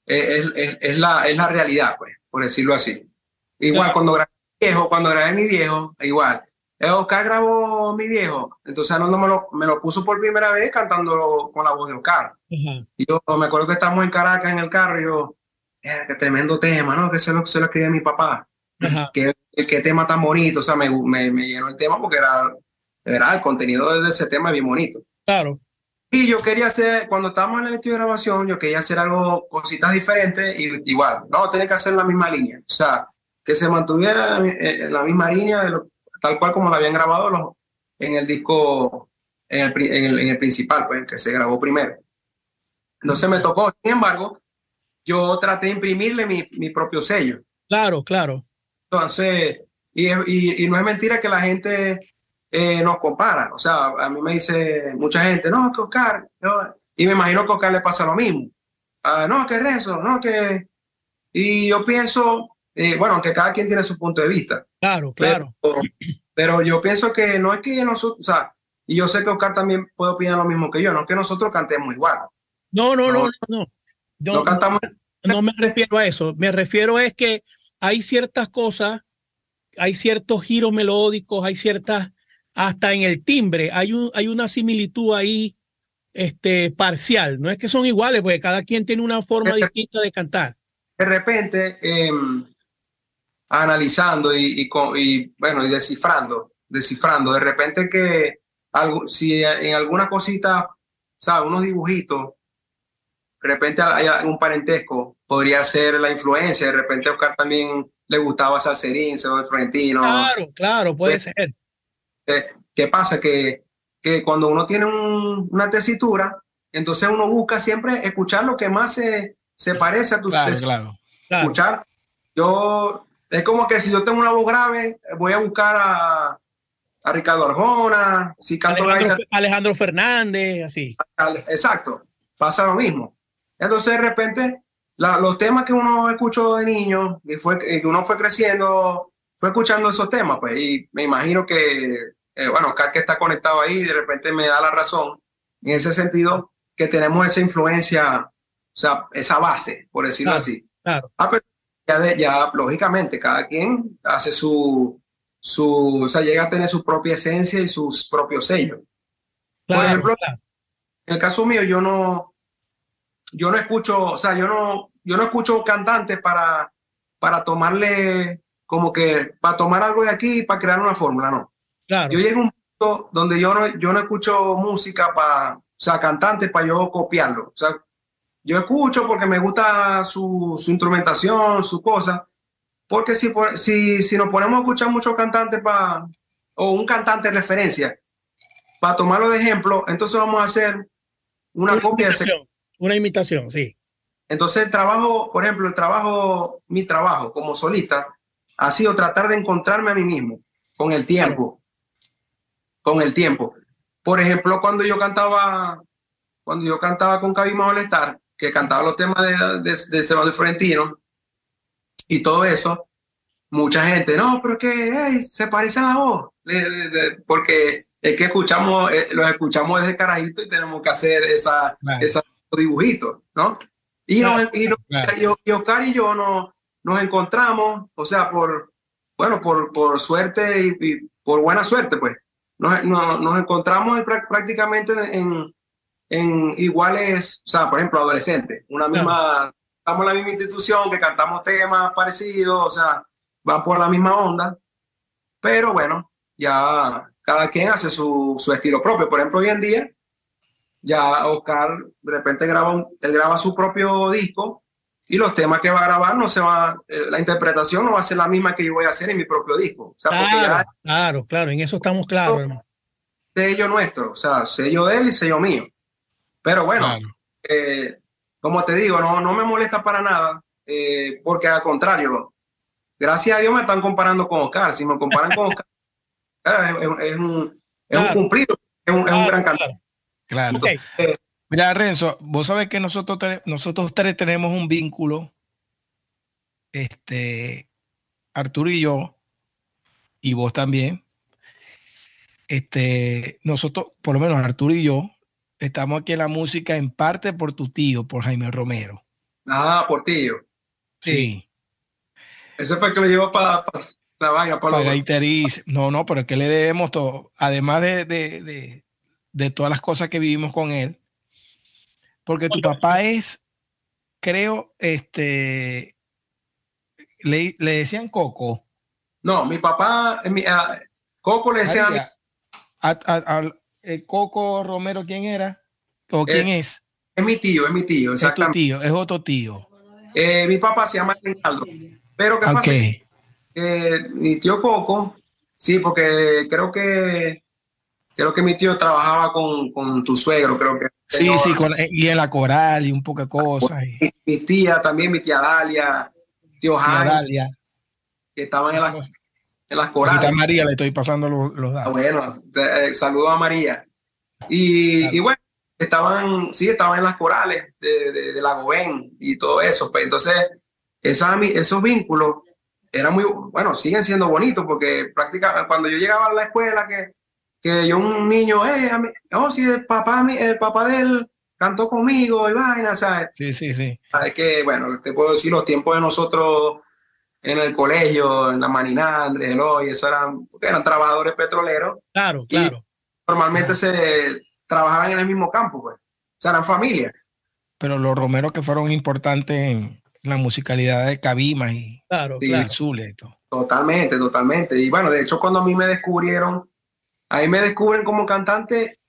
es, es, es la, es la realidad, pues, por decirlo así. Igual cuando grabé mi viejo, cuando grabé mi viejo, igual. Eh, Oscar grabó mi viejo, entonces no me lo, me lo puso por primera vez cantando con la voz de Oscar. Y yo me acuerdo que estábamos en Caracas en el carro y yo, eh, qué tremendo tema, ¿no? Que se lo, se lo escribí a mi papá. Qué, qué, tema tan bonito, o sea, me, me, me, llenó el tema porque era, era el contenido de ese tema bien bonito. Claro. Y yo quería hacer, cuando estábamos en el estudio de grabación, yo quería hacer algo, cositas diferentes, y igual, no, tiene que hacer la misma línea. O sea, que se mantuviera en la misma línea de lo, tal cual como lo habían grabado en el disco, en el, en el, principal, pues, que se grabó primero. Entonces me tocó, sin embargo, yo traté de imprimirle mi, mi propio sello. Claro, claro. Entonces, y, y, y, no es mentira que la gente eh, nos compara. O sea, a mí me dice mucha gente, no, que Oscar, y me imagino que a Oscar le pasa lo mismo. Ah, no, que eso, no, que... Y yo pienso, eh, bueno, que cada quien tiene su punto de vista. Claro, claro. Pero, yo pienso que no es que nosotros, o sea, y yo sé que Oscar también puede opinar lo mismo que yo, no es que nosotros cantemos igual. No, no, no, no. No, no, cantamos. No, me refiero a eso. Me refiero es que hay ciertas cosas, hay ciertos giros melódicos, hay ciertas, hasta en el timbre, hay, un, hay una similitud ahí este, parcial. No es que son iguales, porque cada quien tiene una forma distinta de cantar. De repente, eh, analizando y, y, bueno, y descifrando, descifrando. De repente que algo, si en alguna cosita, ¿sabes? Unos dibujitos, de repente hay un parentesco, podría ser la influencia. De repente a Oscar también le gustaba Salserín, el Florentino. Claro, claro, puede ser. ¿Qué pasa? Que, que cuando uno tiene una tesitura, entonces uno busca siempre escuchar lo que más se, se parece a tu claro, claro, Escuchar. Yo es como que si yo tengo una voz grave, voy a buscar a, a Ricardo Arjona, si canto Alejandro, Alejandro Fernández, así. Exacto, pasa lo mismo. Entonces, de repente, los temas que uno escuchó de niño, y fue, que uno fue creciendo, fue escuchando esos temas, pues, y me imagino que, eh, bueno, que está conectado ahí, de repente me da la razón, en ese sentido, que tenemos esa influencia, o sea, esa base, por decirlo así. Claro. Ah, ya, lógicamente, cada quien hace su, su, o sea, llega a tener su propia esencia y sus propios sellos. Por ejemplo, en el caso mío, yo no, yo no escucho, o sea, yo no, yo no escucho cantantes para, para tomarle, como que, para tomar algo de aquí y para crear una fórmula, no. Claro. Yo llego a un punto donde yo no, yo no escucho música para, o sea, cantantes para yo copiarlo. O sea, yo escucho porque me gusta su, su instrumentación, su cosa, porque si, si, si nos ponemos a escuchar muchos cantantes para, o un cantante de referencia, para tomarlo de ejemplo, entonces vamos a hacer una, copia de Una imitación, sí. Entonces el trabajo, por ejemplo, el trabajo, mi trabajo como solista, ha sido tratar de encontrarme a mí mismo con el tiempo. Con el tiempo. Por ejemplo, cuando yo cantaba, cuando yo cantaba con Cabima Molestar, que cantaba los temas de, de, de Sebastián Florentino y todo eso, mucha gente, no, pero es que se parece a la voz, porque es que escuchamos, eh, los escuchamos desde carajito y tenemos que hacer esa, dibujitos, ¿no? Y, y, Oscar y yo nos, nos encontramos, o sea, por, bueno, por, por suerte y, por buena suerte, pues, nos, nos, nos encontramos prácticamente en, en iguales, o sea, por ejemplo, adolescentes, una misma, estamos en la misma institución, que cantamos temas parecidos, o sea, van por la misma onda, pero bueno, ya cada quien hace su, su estilo propio. Por ejemplo, hoy en día, ya Oscar de repente graba, un, él graba su propio disco y los temas que va a grabar no se va, eh, la interpretación no va a ser la misma que yo voy a hacer en mi propio disco. O sea, claro, claro, claro, en eso estamos claros. Sello nuestro, o sea, sello de él y sello mío. Pero bueno, eh, como te digo, no, no me molesta para nada eh, porque al contrario, gracias a Dios me están comparando con Oscar. Si me comparan con Oscar, es, un, es un cumplido, es un, gran cantante. Claro. Eh, Mira, Renzo, vos sabés que nosotros, nosotros tres tenemos un vínculo, este, Arturo y yo, y vos también. Este, nosotros, por lo menos Arturo y yo, estamos aquí en la música en parte por tu tío, por Jaime Romero. Ah, por tío. Sí. Ese fue el que le llevó para la vaina, para la No, no, pero es que le debemos todo. Además de, de, de, todas las cosas que vivimos con él. Porque tu papá es, creo, este, le, le decían Coco. No, mi papá, mi, ah, Coco le decía a, eh, Coco Romero, ¿quién era? ¿O quién es? Es mi tío, es mi tío, exactamente. Es tu tío, es otro tío. Eh, mi papá se llama Rinaldo. Pero ¿qué pasa? mi tío Coco, sí, porque creo que creo que mi tío trabajaba con, con tu suegro, creo que. Sí, sí, y en la coral y un poco de cosas. Mi, tía también, mi tía Dalia, tío Jaime, que estaban en, la, en las corales. A María le estoy pasando los, los datos. Bueno, eh, saludo a María. Y, y bueno, estaban, sí, estaban en las corales de, de, la Gobén y todo eso. Pues entonces, esa, esos vínculos eran muy, bueno, siguen siendo bonitos porque prácticamente cuando yo llegaba a la escuela, que, que yo un niño, eh, oh, si el papá, el papá de él cantó conmigo y vaina, ¿sabes? Sí, sí, sí. Es que, bueno, te puedo decir los tiempos de nosotros en el colegio, en la Maniná, Andrés Eloy, eso eran, eran trabajadores petroleros. Claro, claro. Normalmente se trabajaban en el mismo campo, pues. O sea, eran familias. Pero los romeros que fueron importantes en la musicalidad de Cabimas y, claro, Zule. Totalmente, totalmente. Y bueno, de hecho, cuando a mí me descubrieron, ahí me descubren como cantante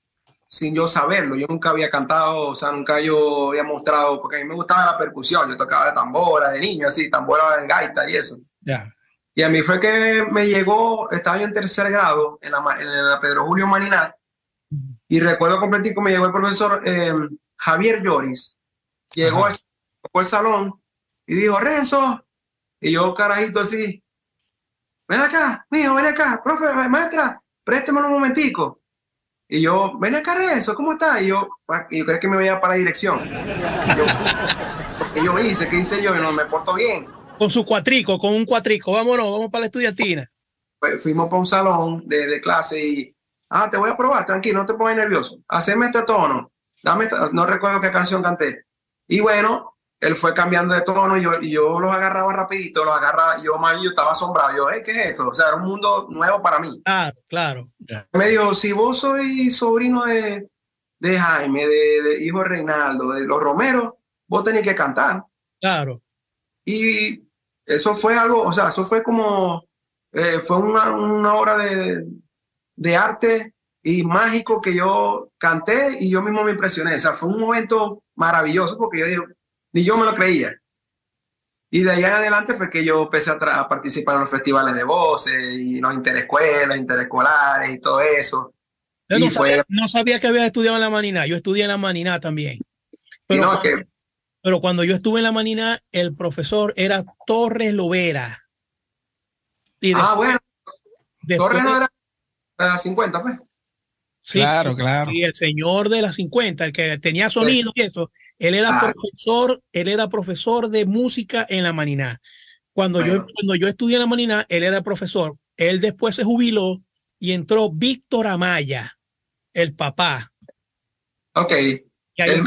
sin yo saberlo. Yo nunca había cantado, o sea, nunca yo había mostrado, porque a mí me gustaba la percusión. Yo tocaba de tambora, de niño, así, tambora de gaita y eso. Ya. Y a mí fue que me llegó, estaba yo en tercer grado en la, en la Pedro Julio Maninat, y recuerdo completico, me llegó el profesor em, Javier Lloris, llegó al, salón y dijo, Renzo, y yo carajito así, ven acá, mijo, ven acá, profe, maestra, préstemelo un momentico. Y yo, ven acá, Renzo, ¿cómo estás? Y yo, yo creo que me voy a para la dirección. Y yo, hice? ¿Qué hice yo? Y no me porto bien. Con su cuatrico, con un cuatrico, vámonos, vamos para la estudiantina. Pues fuimos para un salón de, de clase y Ah, te voy a probar, tranquilo, no te pongas nervioso. Haceme este tono. Dame no recuerdo qué canción canté. Y bueno, él fue cambiando de tono y yo, y yo los agarraba rapidito, los agarraba, yo más yo estaba asombrado. Yo, ¿qué es esto? O sea, era un mundo nuevo para mí. Claro, claro. Me dijo, si vos sois sobrino de, de Jaime, de, hijo de Reinaldo, de los Romeros, vos tenés que cantar. Claro. Y eso fue algo, o sea, eso fue como, eh, fue una, una hora de, de arte y mágico que yo canté y yo mismo me impresioné. O sea, fue un momento maravilloso porque yo digo, ni yo me lo creía. Y de ahí en adelante fue que yo empecé a, participar en los festivales de voces y los interescuelas, interescolares y todo eso. Yo no, sabía, no, sabía, que había estudiado en la Manina. Yo estudié en la Manina también. Pero, cuando, pero cuando yo estuve en la Manina, el profesor era Torres Lovera. ah, bueno. Torres no era a las 50, pues. Sí, claro, claro. Y el señor de las 50, el que tenía sonido y eso, él era ah. profesor, él era profesor de música en la Maniná. Cuando yo cuando yo estudié en la Maniná, él era profesor. Él después se jubiló y entró Víctor Amaya, el papá. Ok. Él,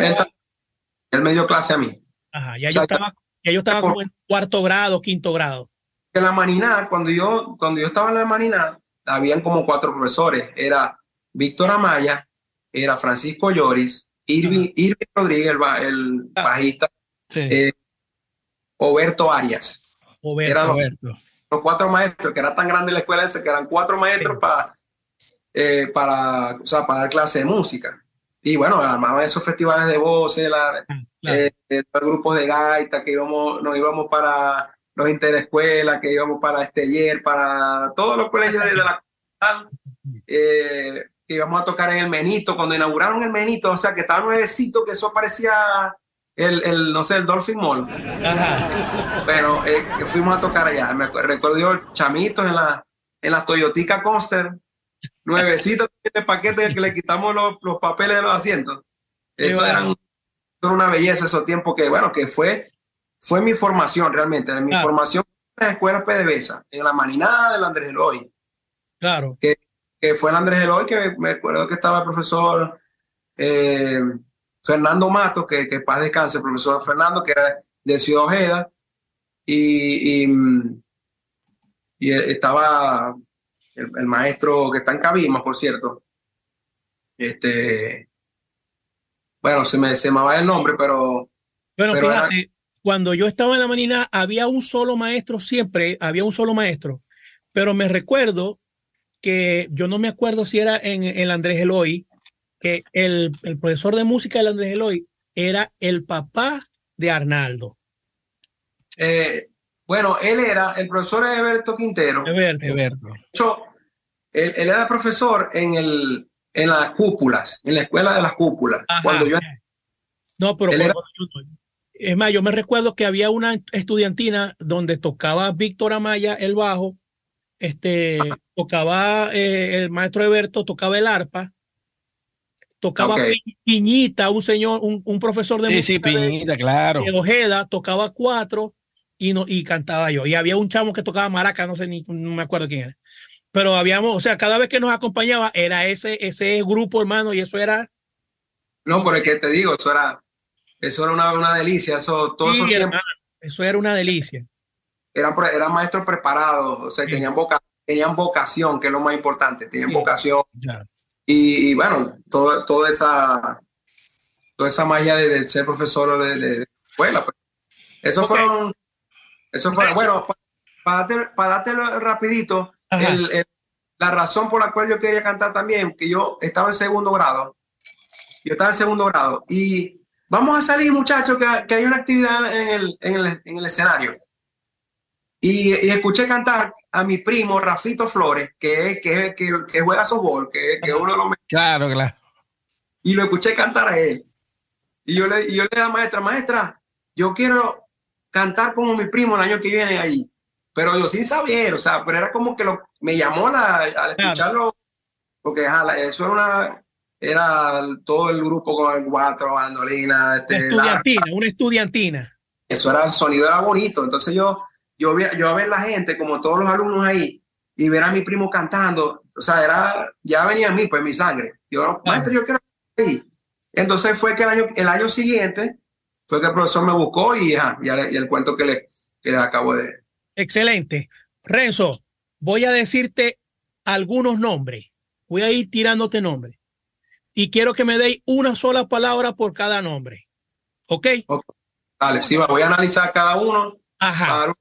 me dio clase a mí. Ajá, ya yo estaba, ya yo estaba como en cuarto grado, quinto grado. En la Maniná, cuando yo, cuando yo estaba en la Maniná, habían como cuatro profesores. Era Víctor Amaya, era Francisco Lloris, Irving, Rodríguez, el, ah. bajista, eh, Oberto Arias. Oberto, los, cuatro maestros, que era tan grande la escuela esa, que eran cuatro maestros para, eh, para, o sea, para dar clase de música. Y bueno, armaban esos festivales de voces, la, ah, eh, grupos de gaita, que íbamos, nos íbamos para los interescuelas, que íbamos para Esteller, para todos los colegios de, la que íbamos a tocar en el Menito, cuando inauguraron el Menito, o sea, que estaba nuevecito, que eso parecía el, el, no sé, el Dolphin Mall. Ajá. Bueno, eh, fuimos a tocar allá. Me recuerdo yo, chamitos en la, en la Toyotica Coaster, nuevecito de paquete que le quitamos los, los, papeles de los asientos. Eso era, una belleza esos tiempos que, bueno, que fue, fue mi formación realmente, mi formación en la escuela PDVSA, en la maninada del Andrés Eloy. Claro. Que, que fue el Andrés Eloy, que me acuerdo que estaba el profesor eh, Fernando Matos, que, que paz descanse, el profesor Fernando, que era de Ciudad Ojeda, y, y, estaba el, maestro que está en Cabima, por cierto. Este, bueno, se me, se me va el nombre, pero... Bueno, fíjate, cuando yo estaba en la manina había un solo maestro siempre, había un solo maestro, pero me recuerdo que yo no me acuerdo si era en el Andrés Eloy, que el, el profesor de música de Andrés Eloy era el papá de Arnaldo. Eh, bueno, él era, el profesor Eberto Quintero. Eberto. él, era profesor en, el, en las cúpulas, en la escuela de las cúpulas. cuando yo... No, pero es más, yo me recuerdo que había una estudiantina donde tocaba Víctor Amaya el bajo, este, tocaba eh, el maestro Eberto, tocaba el arpa, tocaba Piñita, un señor, un, profesor de música. Sí, Piñita, claro. Ojeda, tocaba cuatro y, no, y cantaba yo. Y había un chamo que tocaba maraca, no sé ni, no me acuerdo quién era. Pero habíamos, o sea, cada vez que nos acompañaba era ese, ese grupo, hermano, y eso era. No, por el que te digo, eso era, eso era una, una delicia, eso, todo eso era una delicia. Eran, eran maestros preparados, o sea, tenían, boca, tenían vocación, que es lo más importante, tenían vocación. Y, bueno, toda, toda esa toda esa magia de, ser profesor de, de, escuela. Pues. Eso fueron, eso fue, bueno, para, para, darte, rapidito, la razón por la cual yo quería cantar también, que yo estaba en segundo grado, yo estaba en segundo grado, y vamos a salir muchachos, que, que hay una actividad en el, en el, en el escenario. Y, escuché cantar a mi primo Rafito Flores, que, que, que, que juega softball, que, que es uno de los Claro, claro. Y lo escuché cantar a él. Y yo le, yo le dije a la maestra, maestra, yo quiero cantar como mi primo el año que viene ahí. Pero yo sin saber, o sea, pero era como que lo, me llamó la, al escucharlo, porque eso era una, era todo el grupo con el cuatro, bandolina. Este, estudiantina, una estudiantina. Eso era, el sonido era bonito. Entonces yo yo, yo a ver la gente, como todos los alumnos ahí, y ver a mi primo cantando, o sea, era, ya venía a mí, pues mi sangre. Yo, maestro, yo quiero ahí. Entonces fue que el año, el año siguiente fue que el profesor me buscó y, ya, y el cuento que le, que le acabo de... Excelente. Renzo, voy a decirte algunos nombres. Voy a ir tirándote nombres. Y quiero que me deis una sola palabra por cada nombre. ¿Ok? okay. Vale, sí, voy a analizar cada uno. Ajá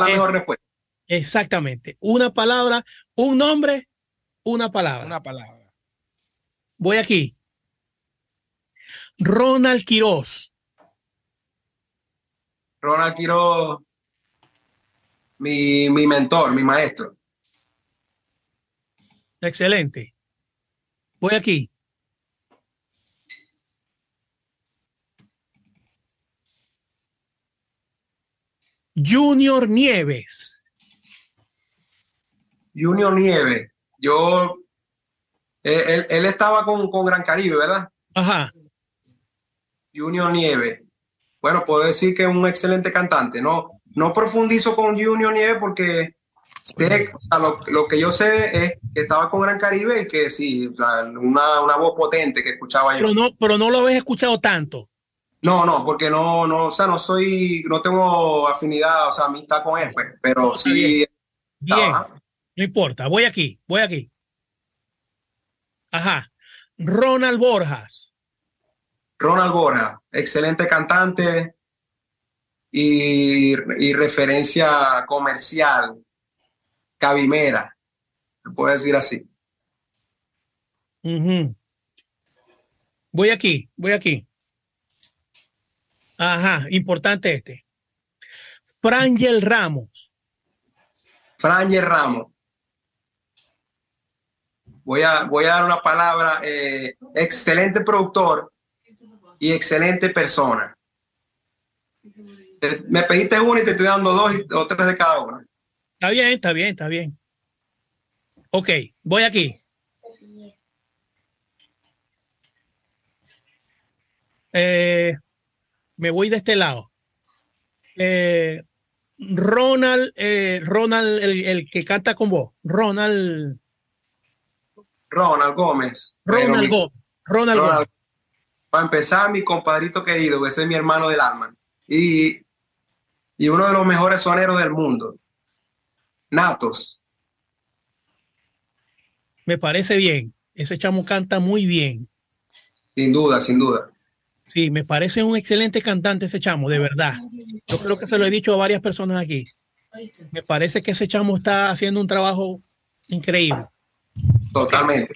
la mejor respuesta. Exactamente. Una palabra, un nombre, una palabra. Una palabra. Voy aquí. Ronald Quiroz. Ronald Quiroz, mi, mi mentor, mi maestro. Excelente. Voy aquí. Junior Nieves. Junior Nieves. Yo, él, estaba con, Gran Caribe, ¿verdad? Ajá. Junior Nieves. Bueno, puedo decir que es un excelente cantante. No, no profundizo con Junior Nieves porque lo, que yo sé es que estaba con Gran Caribe y que sí, una, una voz potente que escuchaba yo. Pero no, pero no lo habéis escuchado tanto. No, no, porque no, no, o sea, no soy, no tengo afinidad, o sea, amistad con él, pues, pero sí. Bien, no importa, voy aquí, voy aquí. Ajá. Ronald Borjas. Ronald Borjas, excelente cantante y, referencia comercial, cabimera, se puede decir así. Voy aquí, voy aquí. Ajá, importante este. Frangel Ramos. Frangel Ramos. Voy a, voy a dar una palabra. Eh, excelente productor y excelente persona. me pediste uno y te estoy dando dos o tres de cada uno. Está bien, está bien, está bien. Ok, voy aquí. Eh, me voy de este lado. Eh, Ronald, eh, Ronald, el, que canta con vos, Ronald. Ronald Gómez. Ronald Gómez. Ronald, Gómez. Para empezar, mi compadrito querido, ese es mi hermano del alma. Y, y uno de los mejores soneros del mundo. Natos. Me parece bien. Ese chamo canta muy bien. Sin duda, sin duda. Sí, me parece un excelente cantante ese chamo, de verdad. Yo creo que se lo he dicho a varias personas aquí. Me parece que ese chamo está haciendo un trabajo increíble. Totalmente.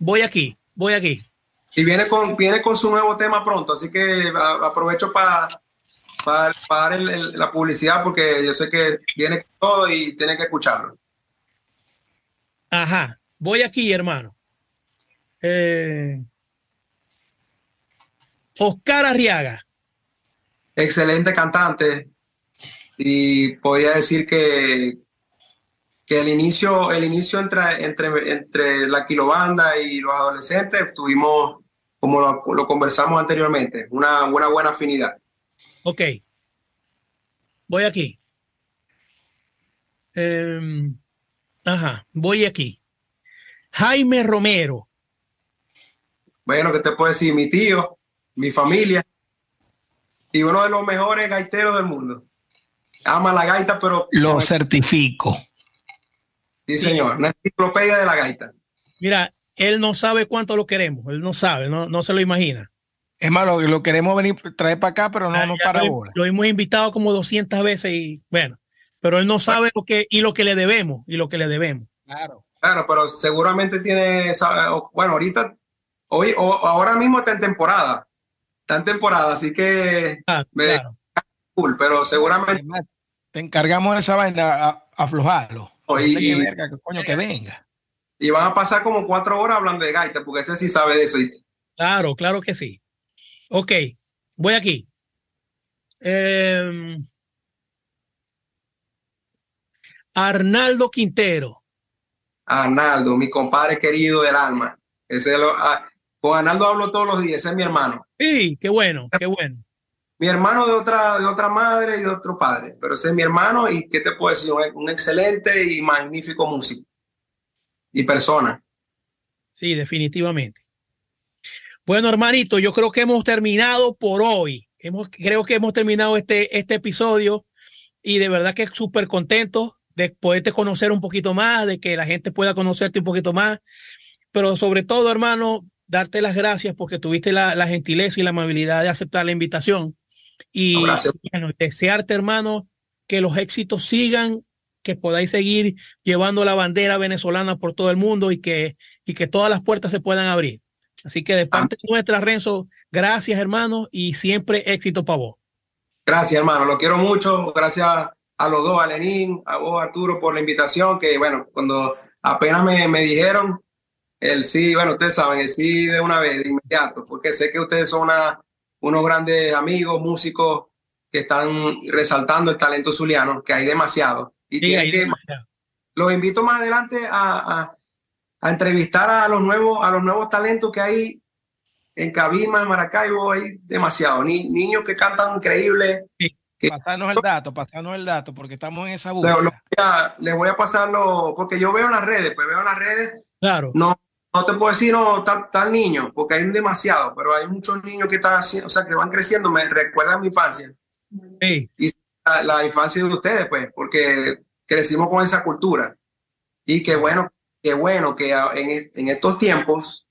Voy aquí, voy aquí. Y viene con, viene con su nuevo tema pronto, así que aprovecho para para, la publicidad porque yo sé que viene todo y tiene que escucharlo. Ajá, voy aquí, hermano. Eh, Oscar Arriaga. Excelente cantante. Y podría decir que, que el inicio, el inicio entre, entre, entre la quilobanda y los adolescentes tuvimos, como lo, conversamos anteriormente, una, una buena afinidad. Ok. Voy aquí. Em, ajá, voy aquí. Jaime Romero. Bueno, ¿qué te puedo decir? Mi tío, mi familia y uno de los mejores gaiteros del mundo. Ama la gaita, pero... Lo certifico. Sí, señor. Una enciclopedia de la gaita. Mira, él no sabe cuánto lo queremos. Él no sabe, no, no se lo imagina. Es malo, lo queremos venir, traer para acá, pero no, ah, no para ahora. Lo hemos invitado como 200 veces y bueno, pero él no sabe lo que y lo que le debemos y lo que le debemos. Claro. Claro, pero seguramente tiene, bueno, ahorita, hoy, o, ahora mismo está en temporada está en temporada, así que ah, me cool, pero seguramente te encargamos de esa vaina a, aflojarlo. y, verga, que coño que venga. Y van a pasar como cuatro horas hablando de gaita, porque ese sí sabe de eso. Claro, claro que sí. Ok, voy aquí. Em, Arnaldo Quintero. Arnaldo, mi compadre querido del alma. Ese lo, ah, con Arnaldo hablo todos los días, ese es mi hermano. Sí, qué bueno, qué bueno. Mi hermano de otra, de otra madre y de otro padre, pero ese es mi hermano y qué te puedo decir, un excelente y magnífico músico y persona. Sí, definitivamente. Bueno, hermanito, yo creo que hemos terminado por hoy. Hemos, creo que hemos terminado este, este episodio y de verdad que súper contento de poderte conocer un poquito más, de que la gente pueda conocerte un poquito más. Pero sobre todo, hermano, darte las gracias porque tuviste la, gentileza y la amabilidad de aceptar la invitación. Y bueno, desearte, hermano, que los éxitos sigan, que podáis seguir llevando la bandera venezolana por todo el mundo y que, y que todas las puertas se puedan abrir. Así que de parte nuestra, Renzo, gracias, hermano, y siempre éxito para vos. Gracias, hermano, lo quiero mucho. Gracias a los dos, a Lenín, a vos, Arturo, por la invitación, que bueno, cuando apenas me, me dijeron, el sí, bueno, ustedes saben, el sí de una vez, de inmediato, porque sé que ustedes son unos grandes amigos, músicos que están resaltando el talento zuliano, que hay demasiado. Y que, los invito más adelante a, entrevistar a los nuevos, a los nuevos talentos que hay en Cabima, en Maracaibo, hay demasiado. Ni, niños que cantan increíble. Sí. Pasarnos el dato, pasarnos el dato, porque estamos en esa búsqueda. Les voy a pasarlo, porque yo veo las redes, pues veo las redes. Claro. No, no te puedo decir, no, tal, niño, porque hay demasiado, pero hay muchos niños que están haciendo, o sea, que van creciendo, me recuerdan mi infancia. Sí. Y la, infancia de ustedes, pues, porque crecimos con esa cultura. Y qué bueno, qué bueno que en, en estos tiempos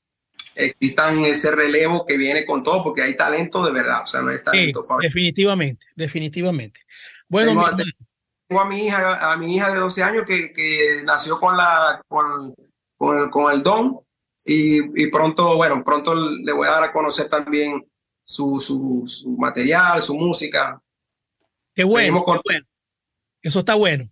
existan ese relevo que viene con todo, porque hay talento de verdad, o sea, no es talento sí, Definitivamente, definitivamente. Bueno, tengo, a mi hija, a mi hija de 12 años que, que nació con la con, con, con el don y, pronto, bueno, pronto le voy a dar a conocer también su, su, material, su música. Qué bueno, Eso está bueno.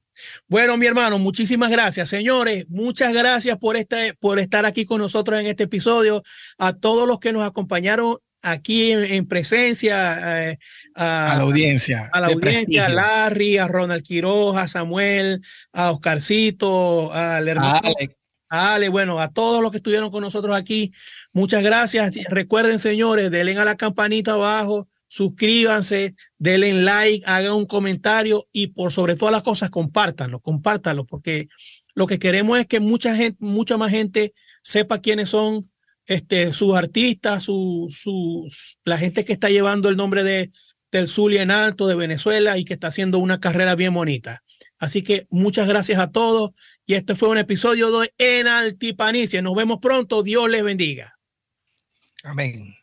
Bueno, mi hermano, muchísimas gracias. Señores, muchas gracias por, este, por estar aquí con nosotros en este episodio. A todos los que nos acompañaron aquí en, presencia eh, a, la audiencia. A la audiencia, a Larry, a Ronald Quiroz, a Samuel, a Oscarcito, al hermano. Ale. bueno, a todos los que estuvieron con nosotros aquí, muchas gracias. Recuerden, señores, denle a la campanita abajo, suscríbanse, denle like, hagan un comentario y por sobre todas las cosas, compártanlo, compártanlo, porque lo que queremos es que mucha gente, mucha más gente sepa quiénes son este, sus artistas, sus, la gente que está llevando el nombre de, del Zulia en alto de Venezuela y que está haciendo una carrera bien bonita. Así que muchas gracias a todos y este fue un episodio de En Altipanicia. Nos vemos pronto. Dios les bendiga. Amén.